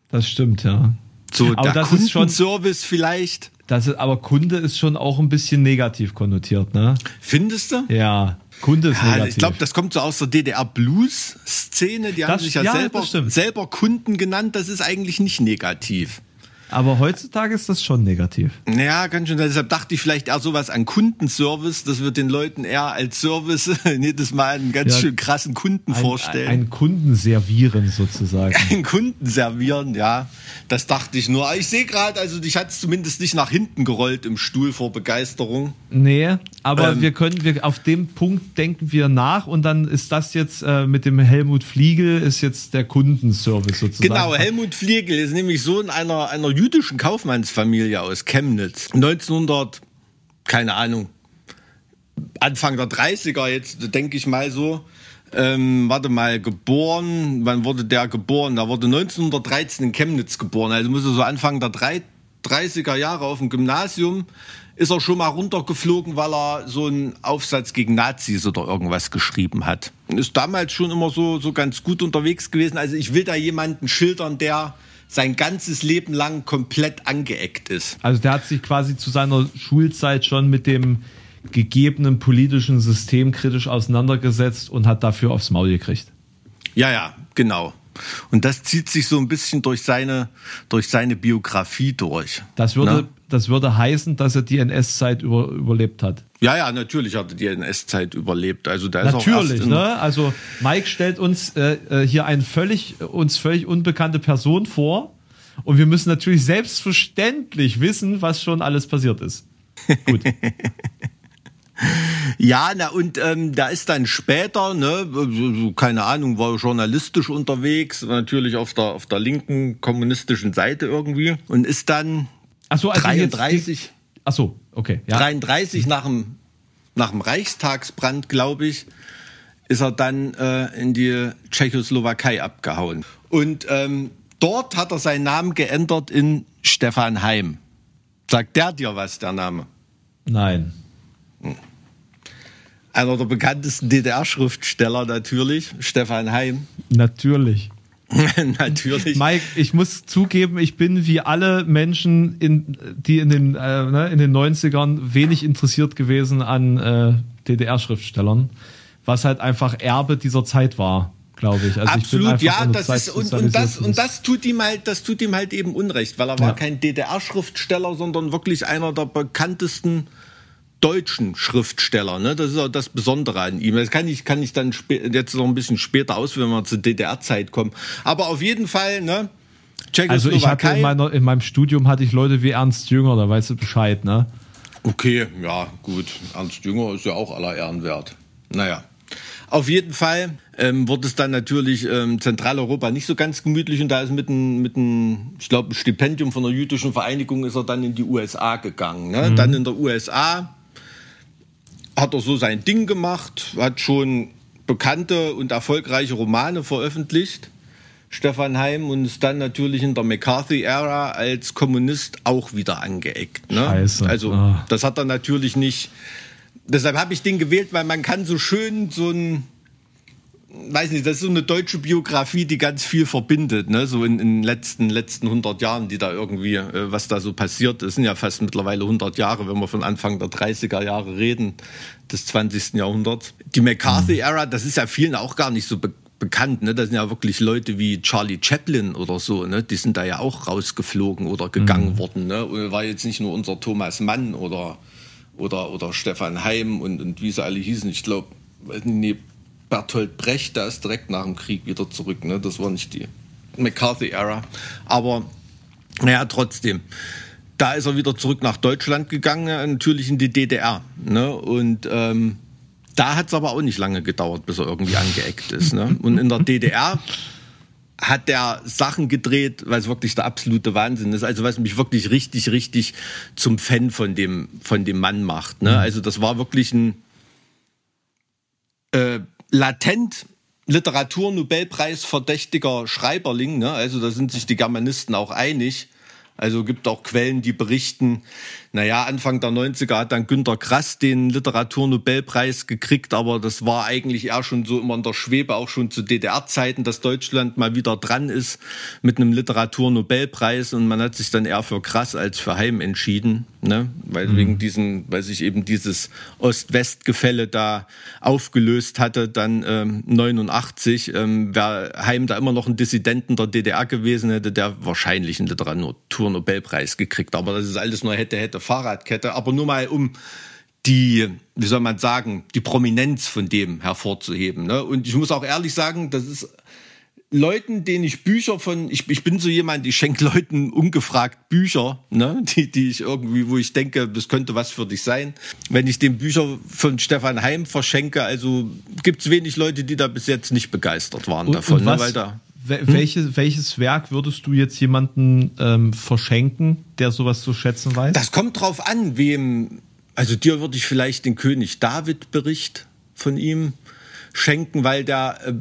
Das stimmt, ja. So aber der Kundenservice vielleicht. Das ist, aber Kunde ist schon auch ein bisschen negativ konnotiert, ne? Findest du? Ja. Kunde ist ja. Ich glaube, das kommt so aus der DDR-Blues-Szene. Die haben sich ja, ja selber, selber Kunden genannt. Das ist eigentlich nicht negativ. Aber heutzutage ist das schon negativ. Ja, ganz schön. Deshalb dachte ich vielleicht eher sowas an Kundenservice, dass wir den Leuten eher als Service jedes Mal einen ganz ja, schön krassen Kunden ein, vorstellen. Ein Kunden servieren sozusagen. Ein Kunden servieren, ja. Das dachte ich nur. Ich sehe gerade, also dich hat es zumindest nicht nach hinten gerollt im Stuhl vor Begeisterung. Nee, aber ähm, wir können, wir auf dem Punkt denken wir nach und dann ist das jetzt äh, mit dem Helmut Fliegel ist jetzt der Kundenservice sozusagen. Genau, Helmut Fliegel ist nämlich Sohn einer, einer jüdischen Kaufmannsfamilie aus Chemnitz. 1900, keine Ahnung, Anfang der 30er jetzt, denke ich mal so. Ähm, warte mal, geboren, wann wurde der geboren? Da wurde 1913 in Chemnitz geboren, also muss er so Anfang der 30er Jahre auf dem Gymnasium ist er schon mal runtergeflogen, weil er so einen Aufsatz gegen Nazis oder irgendwas geschrieben hat. Ist damals schon immer so, so ganz gut unterwegs gewesen. Also ich will da jemanden schildern, der sein ganzes Leben lang komplett angeeckt ist. Also der hat sich quasi zu seiner Schulzeit schon mit dem gegebenen politischen System kritisch auseinandergesetzt und hat dafür aufs Maul gekriegt. Ja, ja, genau. Und das zieht sich so ein bisschen durch seine, durch seine Biografie durch. Das würde, ne? das würde heißen, dass er die NS-Zeit über, überlebt hat. Ja, ja, natürlich hat er die NS-Zeit überlebt. Also da ist natürlich, auch ne? Also Mike stellt uns äh, äh, hier eine völlig uns völlig unbekannte Person vor und wir müssen natürlich selbstverständlich wissen, was schon alles passiert ist. Gut. Ja, na und ähm, da ist dann später, ne, keine Ahnung, war journalistisch unterwegs, natürlich auf der auf der linken kommunistischen Seite irgendwie und ist dann ach so, also 33 jetzt, ach so, okay, ja. 33 nach dem nach dem Reichstagsbrand, glaube ich, ist er dann äh, in die Tschechoslowakei abgehauen und ähm, dort hat er seinen Namen geändert in Stefan Heim. Sagt der dir was, der Name? Nein einer der bekanntesten DDR-Schriftsteller natürlich, Stefan Heim. Natürlich. Natürlich. Mike, ich muss zugeben, ich bin wie alle Menschen, in, die in den, äh, ne, in den 90ern wenig interessiert gewesen an äh, DDR-Schriftstellern, was halt einfach Erbe dieser Zeit war, glaube ich. Also Absolut, ich ja, das Zeit ist, und, und, das, und das tut ihm halt, das tut ihm halt eben Unrecht, weil er ja. war kein DDR-Schriftsteller, sondern wirklich einer der bekanntesten deutschen Schriftsteller. Ne? Das ist auch das Besondere an ihm. Das kann ich, kann ich dann jetzt noch ein bisschen später ausführen, wenn wir zur DDR-Zeit kommen. Aber auf jeden Fall, ne? Also ich hatte in, meiner, in meinem Studium hatte ich Leute wie Ernst Jünger, da weißt du Bescheid, ne? Okay, ja, gut. Ernst Jünger ist ja auch aller Ehren wert. Naja. Auf jeden Fall ähm, wird es dann natürlich ähm, Zentraleuropa nicht so ganz gemütlich und da ist mit einem, mit ich glaube, Stipendium von der jüdischen Vereinigung ist er dann in die USA gegangen. Ne? Mhm. Dann in der USA hat er so sein Ding gemacht, hat schon bekannte und erfolgreiche Romane veröffentlicht. Stefan Heim und ist dann natürlich in der McCarthy-Ära als Kommunist auch wieder angeeckt. Ne? Scheiße. Also oh. das hat er natürlich nicht. Deshalb habe ich den gewählt, weil man kann so schön so ein weiß nicht, das ist so eine deutsche Biografie, die ganz viel verbindet, ne? so in, in den letzten, letzten 100 Jahren, die da irgendwie, äh, was da so passiert ist, sind ja fast mittlerweile 100 Jahre, wenn wir von Anfang der 30er Jahre reden, des 20. Jahrhunderts. Die McCarthy-Ära, das ist ja vielen auch gar nicht so be bekannt, ne? das sind ja wirklich Leute wie Charlie Chaplin oder so, ne? die sind da ja auch rausgeflogen oder gegangen mhm. worden, ne? Und war jetzt nicht nur unser Thomas Mann oder, oder, oder Stefan Heim und, und wie sie alle hießen, ich glaube, nee, Bertolt Brecht, der ist direkt nach dem Krieg wieder zurück. Ne? Das war nicht die McCarthy-Ära. Aber naja, trotzdem. Da ist er wieder zurück nach Deutschland gegangen, natürlich in die DDR. Ne? Und ähm, da hat es aber auch nicht lange gedauert, bis er irgendwie angeeckt ist. Ne? Und in der DDR hat der Sachen gedreht, weil es wirklich der absolute Wahnsinn ist. Also was mich wirklich richtig, richtig zum Fan von dem, von dem Mann macht. Ne? Mhm. Also das war wirklich ein äh, latent Literatur-Nobelpreis verdächtiger Schreiberling. Ne? Also da sind sich die Germanisten auch einig. Also gibt auch Quellen, die berichten, naja, Anfang der 90er hat dann Günter Grass den Literaturnobelpreis gekriegt, aber das war eigentlich eher schon so immer in der Schwebe, auch schon zu DDR-Zeiten, dass Deutschland mal wieder dran ist mit einem Literaturnobelpreis und man hat sich dann eher für Grass als für Heim entschieden, ne? weil mhm. wegen diesen, weil sich eben dieses Ost-West-Gefälle da aufgelöst hatte, dann ähm, 89, ähm, wäre Heim da immer noch ein Dissidenten der DDR gewesen, hätte der wahrscheinlich einen Literaturnobelpreis gekriegt, aber das ist alles nur hätte, hätte Fahrradkette, aber nur mal um die, wie soll man sagen, die Prominenz von dem hervorzuheben. Ne? Und ich muss auch ehrlich sagen, das ist Leuten, denen ich Bücher von, ich, ich bin so jemand, ich schenke Leuten ungefragt Bücher, ne, die, die ich irgendwie, wo ich denke, das könnte was für dich sein. Wenn ich den Bücher von Stefan Heim verschenke, also gibt es wenig Leute, die da bis jetzt nicht begeistert waren und, davon, und ne, was, ne, weil da hm? Welche, welches Werk würdest du jetzt jemanden ähm, verschenken, der sowas zu schätzen weiß? Das kommt drauf an, wem. Also dir würde ich vielleicht den König David Bericht von ihm schenken, weil der äh,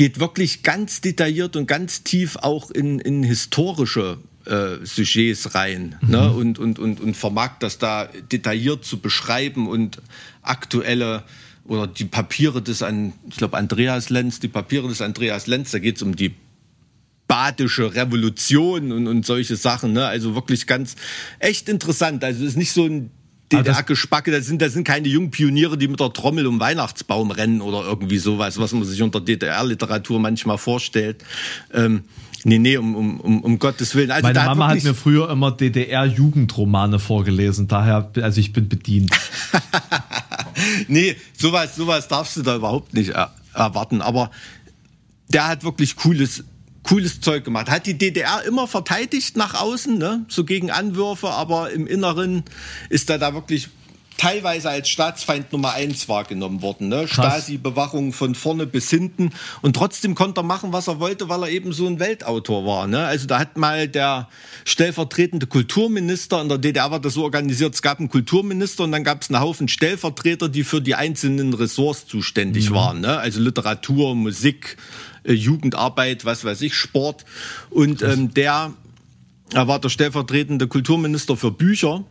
geht wirklich ganz detailliert und ganz tief auch in, in historische äh, Sujets rein mhm. ne? und, und, und, und vermag das da detailliert zu beschreiben und aktuelle oder die Papiere des, ich glaube, Andreas Lenz, die Papiere des Andreas Lenz, da geht es um die badische Revolution und, und solche Sachen. Ne? Also wirklich ganz echt interessant. Also es ist nicht so ein DDR-Gespacke, das sind, das sind keine jungen Pioniere, die mit der Trommel um Weihnachtsbaum rennen oder irgendwie sowas, was man sich unter DDR-Literatur manchmal vorstellt. Ähm, Nee, nee, um, um, um, Gottes Willen. Also Meine Mama hat mir früher immer DDR-Jugendromane vorgelesen, daher, also ich bin bedient. nee, sowas, sowas darfst du da überhaupt nicht er erwarten. Aber der hat wirklich cooles, cooles Zeug gemacht. Hat die DDR immer verteidigt nach außen, ne? so gegen Anwürfe, aber im Inneren ist er da wirklich teilweise als Staatsfeind Nummer eins wahrgenommen worden. Ne? Stasi-Bewachung von vorne bis hinten. Und trotzdem konnte er machen, was er wollte, weil er eben so ein Weltautor war. Ne? Also da hat mal der stellvertretende Kulturminister, in der DDR war das so organisiert, es gab einen Kulturminister und dann gab es einen Haufen Stellvertreter, die für die einzelnen Ressorts zuständig mhm. waren. Ne? Also Literatur, Musik, äh, Jugendarbeit, was weiß ich, Sport. Und ähm, der, er war der stellvertretende Kulturminister für Bücher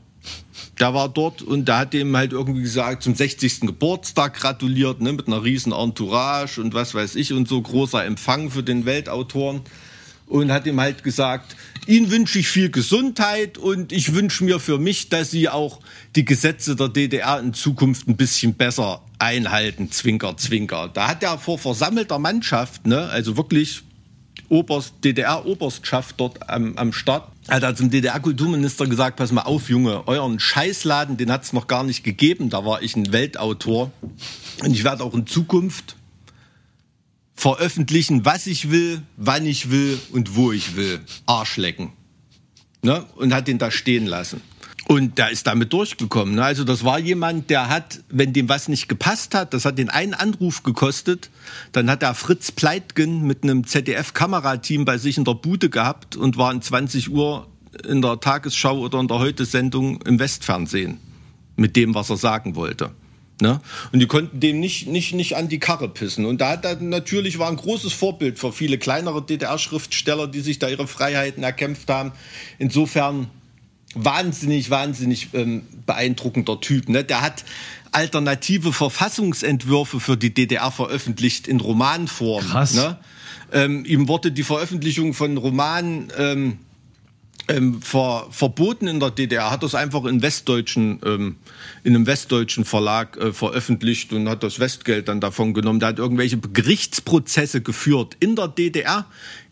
der war dort und der hat ihm halt irgendwie gesagt, zum 60. Geburtstag gratuliert, ne, mit einer riesen Entourage und was weiß ich und so großer Empfang für den Weltautoren und hat ihm halt gesagt, Ihnen wünsche ich viel Gesundheit und ich wünsche mir für mich, dass Sie auch die Gesetze der DDR in Zukunft ein bisschen besser einhalten, Zwinker, Zwinker. Da hat er vor versammelter Mannschaft, ne, also wirklich Oberst, DDR-Oberstschaft dort am, am Start, hat er zum DDR-Kulturminister gesagt, pass mal auf, Junge, euren Scheißladen, den hat es noch gar nicht gegeben. Da war ich ein Weltautor. Und ich werde auch in Zukunft veröffentlichen, was ich will, wann ich will und wo ich will. Arschlecken. Ne? Und hat den da stehen lassen. Und der ist damit durchgekommen. Ne? Also das war jemand, der hat, wenn dem was nicht gepasst hat, das hat den einen Anruf gekostet, dann hat er Fritz Pleitgen mit einem ZDF-Kamerateam bei sich in der Bude gehabt und war um 20 Uhr in der Tagesschau oder in der Heute-Sendung im Westfernsehen mit dem, was er sagen wollte. Ne? Und die konnten dem nicht, nicht, nicht an die Karre pissen. Und da hat er natürlich war ein großes Vorbild für viele kleinere DDR-Schriftsteller, die sich da ihre Freiheiten erkämpft haben. Insofern wahnsinnig, wahnsinnig ähm, beeindruckender Typ. Ne? Der hat alternative Verfassungsentwürfe für die DDR veröffentlicht in Romanform. Krass. Ne? Ähm, ihm wurde die Veröffentlichung von Romanen ähm, ähm, ver, verboten in der DDR, hat das einfach in westdeutschen, ähm, in einem westdeutschen Verlag äh, veröffentlicht und hat das Westgeld dann davon genommen. Der hat irgendwelche Gerichtsprozesse geführt in der DDR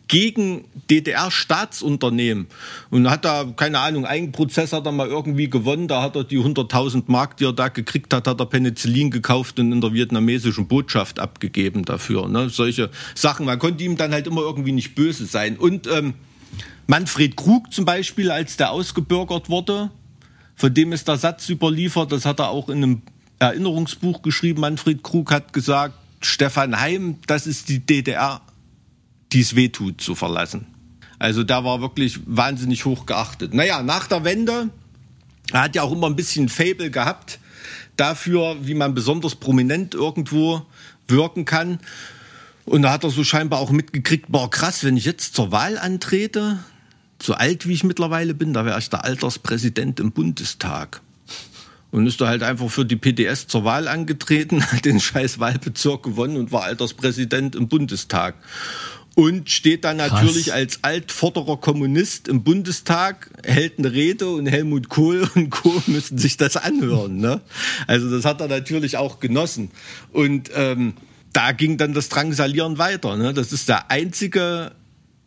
gegen DDR-Staatsunternehmen und hat da, keine Ahnung, einen Prozess hat er mal irgendwie gewonnen, da hat er die 100.000 Mark, die er da gekriegt hat, hat er Penicillin gekauft und in der vietnamesischen Botschaft abgegeben dafür. Ne? Solche Sachen, man konnte ihm dann halt immer irgendwie nicht böse sein. Und ähm, Manfred Krug zum Beispiel, als der ausgebürgert wurde, von dem ist der Satz überliefert, das hat er auch in einem Erinnerungsbuch geschrieben, Manfred Krug hat gesagt, Stefan Heim, das ist die DDR die es wehtut, zu verlassen. Also da war wirklich wahnsinnig hoch geachtet. Naja, nach der Wende, er hat ja auch immer ein bisschen Fable gehabt dafür, wie man besonders prominent irgendwo wirken kann. Und da hat er so scheinbar auch mitgekriegt, boah krass, wenn ich jetzt zur Wahl antrete, so alt wie ich mittlerweile bin, da wäre ich der Alterspräsident im Bundestag. Und ist da halt einfach für die PDS zur Wahl angetreten, hat den scheiß Wahlbezirk gewonnen und war Alterspräsident im Bundestag und steht dann natürlich Krass. als altvorderer Kommunist im Bundestag, hält eine Rede und Helmut Kohl und Co. müssen sich das anhören. Ne? Also das hat er natürlich auch genossen. Und ähm, da ging dann das Drangsalieren weiter. Ne? Das ist der einzige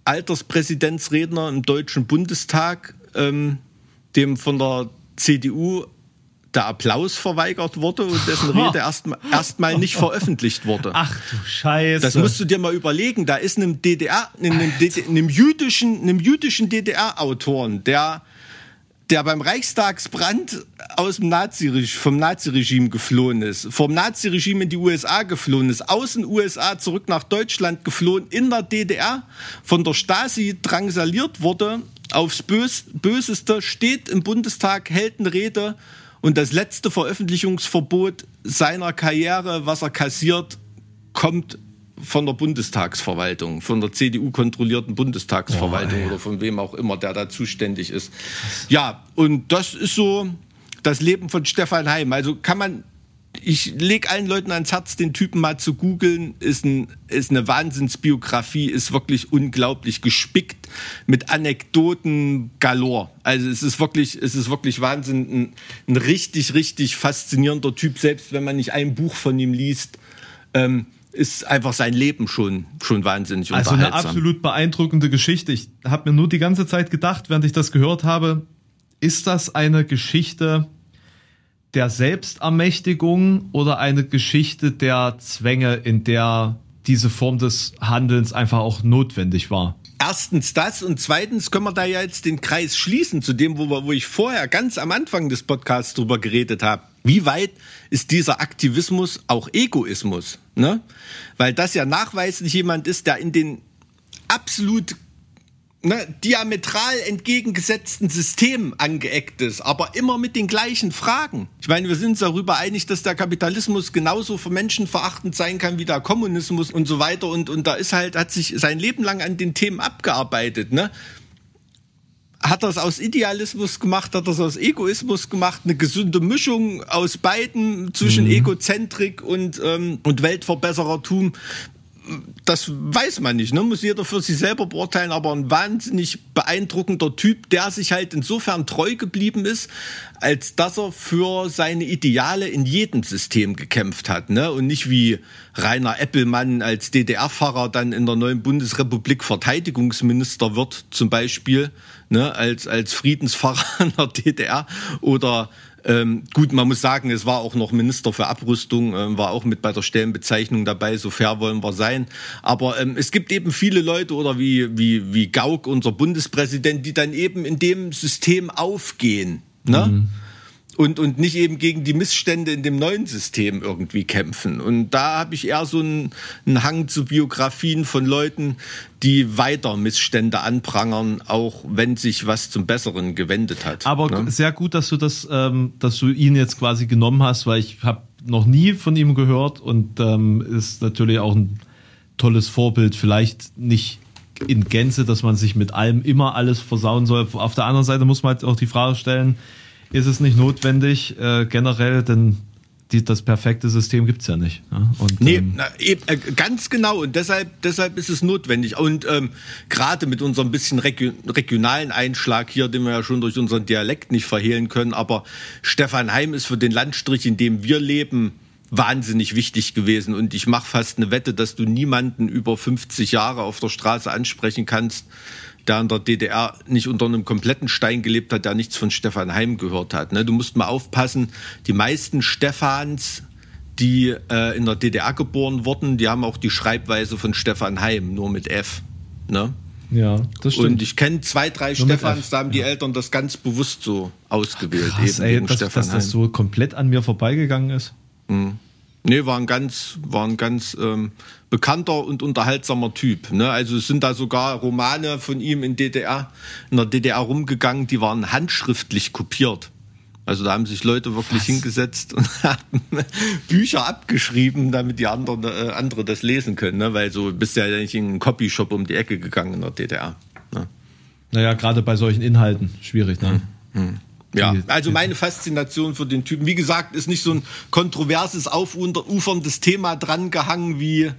Alterspräsidentsredner im Deutschen Bundestag, ähm, dem von der CDU der Applaus verweigert wurde und dessen Rede erstmal erst nicht veröffentlicht wurde. Ach du Scheiße. Das musst du dir mal überlegen. Da ist einem DDR, einem, DDR, einem jüdischen, einem jüdischen DDR-Autoren, der, der beim Reichstagsbrand aus dem Nazi, vom Naziregime geflohen ist, vom Naziregime in die USA geflohen ist, aus den USA zurück nach Deutschland geflohen, in der DDR von der Stasi drangsaliert wurde, aufs Bös, Böseste, steht im Bundestag, hält eine Rede und das letzte Veröffentlichungsverbot seiner Karriere, was er kassiert, kommt von der Bundestagsverwaltung, von der CDU-kontrollierten Bundestagsverwaltung oh, oder von wem auch immer, der da zuständig ist. Ja, und das ist so das Leben von Stefan Heim. Also kann man ich lege allen Leuten ans Herz, den Typen mal zu googeln. Ist, ein, ist eine Wahnsinnsbiografie, ist wirklich unglaublich gespickt mit Anekdoten galore. Also es ist wirklich, es ist wirklich Wahnsinn. Ein, ein richtig, richtig faszinierender Typ, selbst wenn man nicht ein Buch von ihm liest. Ähm, ist einfach sein Leben schon, schon wahnsinnig Also eine absolut beeindruckende Geschichte. Ich habe mir nur die ganze Zeit gedacht, während ich das gehört habe, ist das eine Geschichte, der Selbstermächtigung oder eine Geschichte der Zwänge, in der diese Form des Handelns einfach auch notwendig war? Erstens das und zweitens können wir da ja jetzt den Kreis schließen zu dem, wo, wir, wo ich vorher ganz am Anfang des Podcasts drüber geredet habe. Wie weit ist dieser Aktivismus auch Egoismus? Ne? Weil das ja nachweislich jemand ist, der in den absolut ne, diametral entgegengesetzten System angeeckt ist, aber immer mit den gleichen Fragen. Ich meine, wir sind uns darüber einig, dass der Kapitalismus genauso für Menschen verachtend sein kann wie der Kommunismus und so weiter. Und, und da ist halt, hat sich sein Leben lang an den Themen abgearbeitet. Ne? Hat er es aus Idealismus gemacht, hat er es aus Egoismus gemacht, eine gesunde Mischung aus beiden zwischen mhm. Egozentrik und, ähm, und Weltverbesserertum das weiß man nicht, ne? muss jeder für sich selber beurteilen, aber ein wahnsinnig beeindruckender Typ, der sich halt insofern treu geblieben ist, als dass er für seine Ideale in jedem System gekämpft hat. Ne? Und nicht wie Rainer Eppelmann als DDR-Pfarrer dann in der neuen Bundesrepublik Verteidigungsminister wird, zum Beispiel, ne? als, als Friedenspfarrer in der DDR oder ähm, gut, man muss sagen, es war auch noch Minister für Abrüstung, ähm, war auch mit bei der Stellenbezeichnung dabei, so fair wollen wir sein. Aber ähm, es gibt eben viele Leute oder wie, wie, wie Gauck, unser Bundespräsident, die dann eben in dem System aufgehen. Ne? Mhm und, und nicht eben gegen die Missstände in dem neuen System irgendwie kämpfen. Und da habe ich eher so einen, einen Hang zu Biografien von Leuten, die weiter Missstände anprangern, auch wenn sich was zum Besseren gewendet hat. Aber ne? sehr gut, dass du das, ähm, dass du ihn jetzt quasi genommen hast, weil ich habe noch nie von ihm gehört und ähm, ist natürlich auch ein tolles Vorbild. Vielleicht nicht in Gänze, dass man sich mit allem immer alles versauen soll. Auf der anderen Seite muss man halt auch die Frage stellen, ist es nicht notwendig, äh, generell, denn die, das perfekte System gibt es ja nicht. Ja? Und, nee, ähm, na, eben, äh, ganz genau. Und deshalb, deshalb ist es notwendig. Und ähm, gerade mit unserem bisschen regio regionalen Einschlag hier, den wir ja schon durch unseren Dialekt nicht verhehlen können, aber Stefan Heim ist für den Landstrich, in dem wir leben, wahnsinnig wichtig gewesen. Und ich mache fast eine Wette, dass du niemanden über 50 Jahre auf der Straße ansprechen kannst, der in der DDR nicht unter einem kompletten Stein gelebt hat, der nichts von Stefan Heim gehört hat. Ne? Du musst mal aufpassen, die meisten Stefans, die äh, in der DDR geboren wurden, die haben auch die Schreibweise von Stefan Heim, nur mit F. Ne? Ja, das stimmt. Und ich kenne zwei, drei nur Stefans, da haben die ja. Eltern das ganz bewusst so ausgewählt. Krass, eben ey, dass, dass das so komplett an mir vorbeigegangen ist. Mhm. Nee, war ein ganz, war ein ganz ähm, bekannter und unterhaltsamer Typ. Ne? Also es sind da sogar Romane von ihm in DDR, in der DDR rumgegangen, die waren handschriftlich kopiert. Also da haben sich Leute wirklich Was? hingesetzt und haben Bücher abgeschrieben, damit die anderen äh, andere das lesen können. Ne? Weil so bist du ja nicht in einen Copyshop um die Ecke gegangen in der DDR. Ne? Naja, gerade bei solchen Inhalten schwierig. Ne? Hm, hm. Ja, also meine Faszination für den Typen. Wie gesagt, ist nicht so ein kontroverses, aufuferndes Thema drangehangen wie,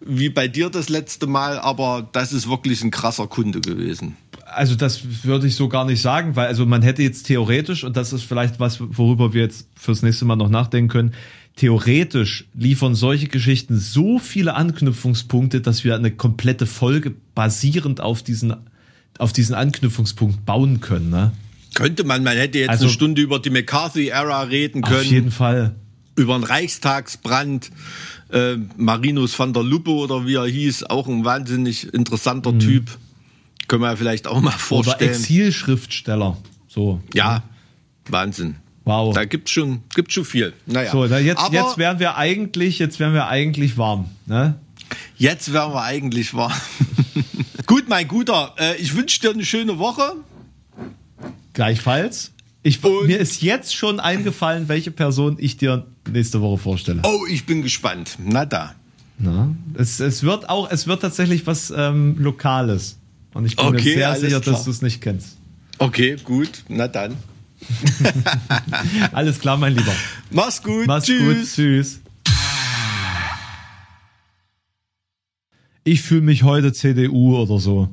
wie bei dir das letzte Mal, aber das ist wirklich ein krasser Kunde gewesen. Also das würde ich so gar nicht sagen, weil also man hätte jetzt theoretisch, und das ist vielleicht was, worüber wir jetzt fürs nächste Mal noch nachdenken können, theoretisch liefern solche Geschichten so viele Anknüpfungspunkte, dass wir eine komplette Folge basierend auf diesen, auf diesen Anknüpfungspunkt bauen können. Ne? Könnte man, man hätte jetzt also, eine Stunde über die McCarthy-Ära reden können. Auf jeden Fall. Über den Reichstagsbrand. Äh, Marinus van der Luppe oder wie er hieß, auch ein wahnsinnig interessanter mhm. Typ. Können wir ja vielleicht auch mal vorstellen. Oder Exilschriftsteller. So. Ja, Wahnsinn. Wow. Da gibt's schon, gibt's schon viel. Naja. So, jetzt, Aber jetzt wären wir eigentlich, jetzt wären wir eigentlich warm, ne? Jetzt wären wir eigentlich warm. Gut, mein Guter, äh, ich wünsche dir eine schöne Woche. Gleichfalls. Ich, mir ist jetzt schon eingefallen, welche Person ich dir nächste Woche vorstelle. Oh, ich bin gespannt. Na da. Na, Es, es wird auch, es wird tatsächlich was ähm, Lokales. Und ich bin Okay, mir sehr sicher, klar. dass du es nicht kennst. Okay, gut. Na dann. Alles klar, mein Lieber. Mach's gut. Mach's Tschüss. gut. Tschüss. Ich fühle mich heute CDU oder so.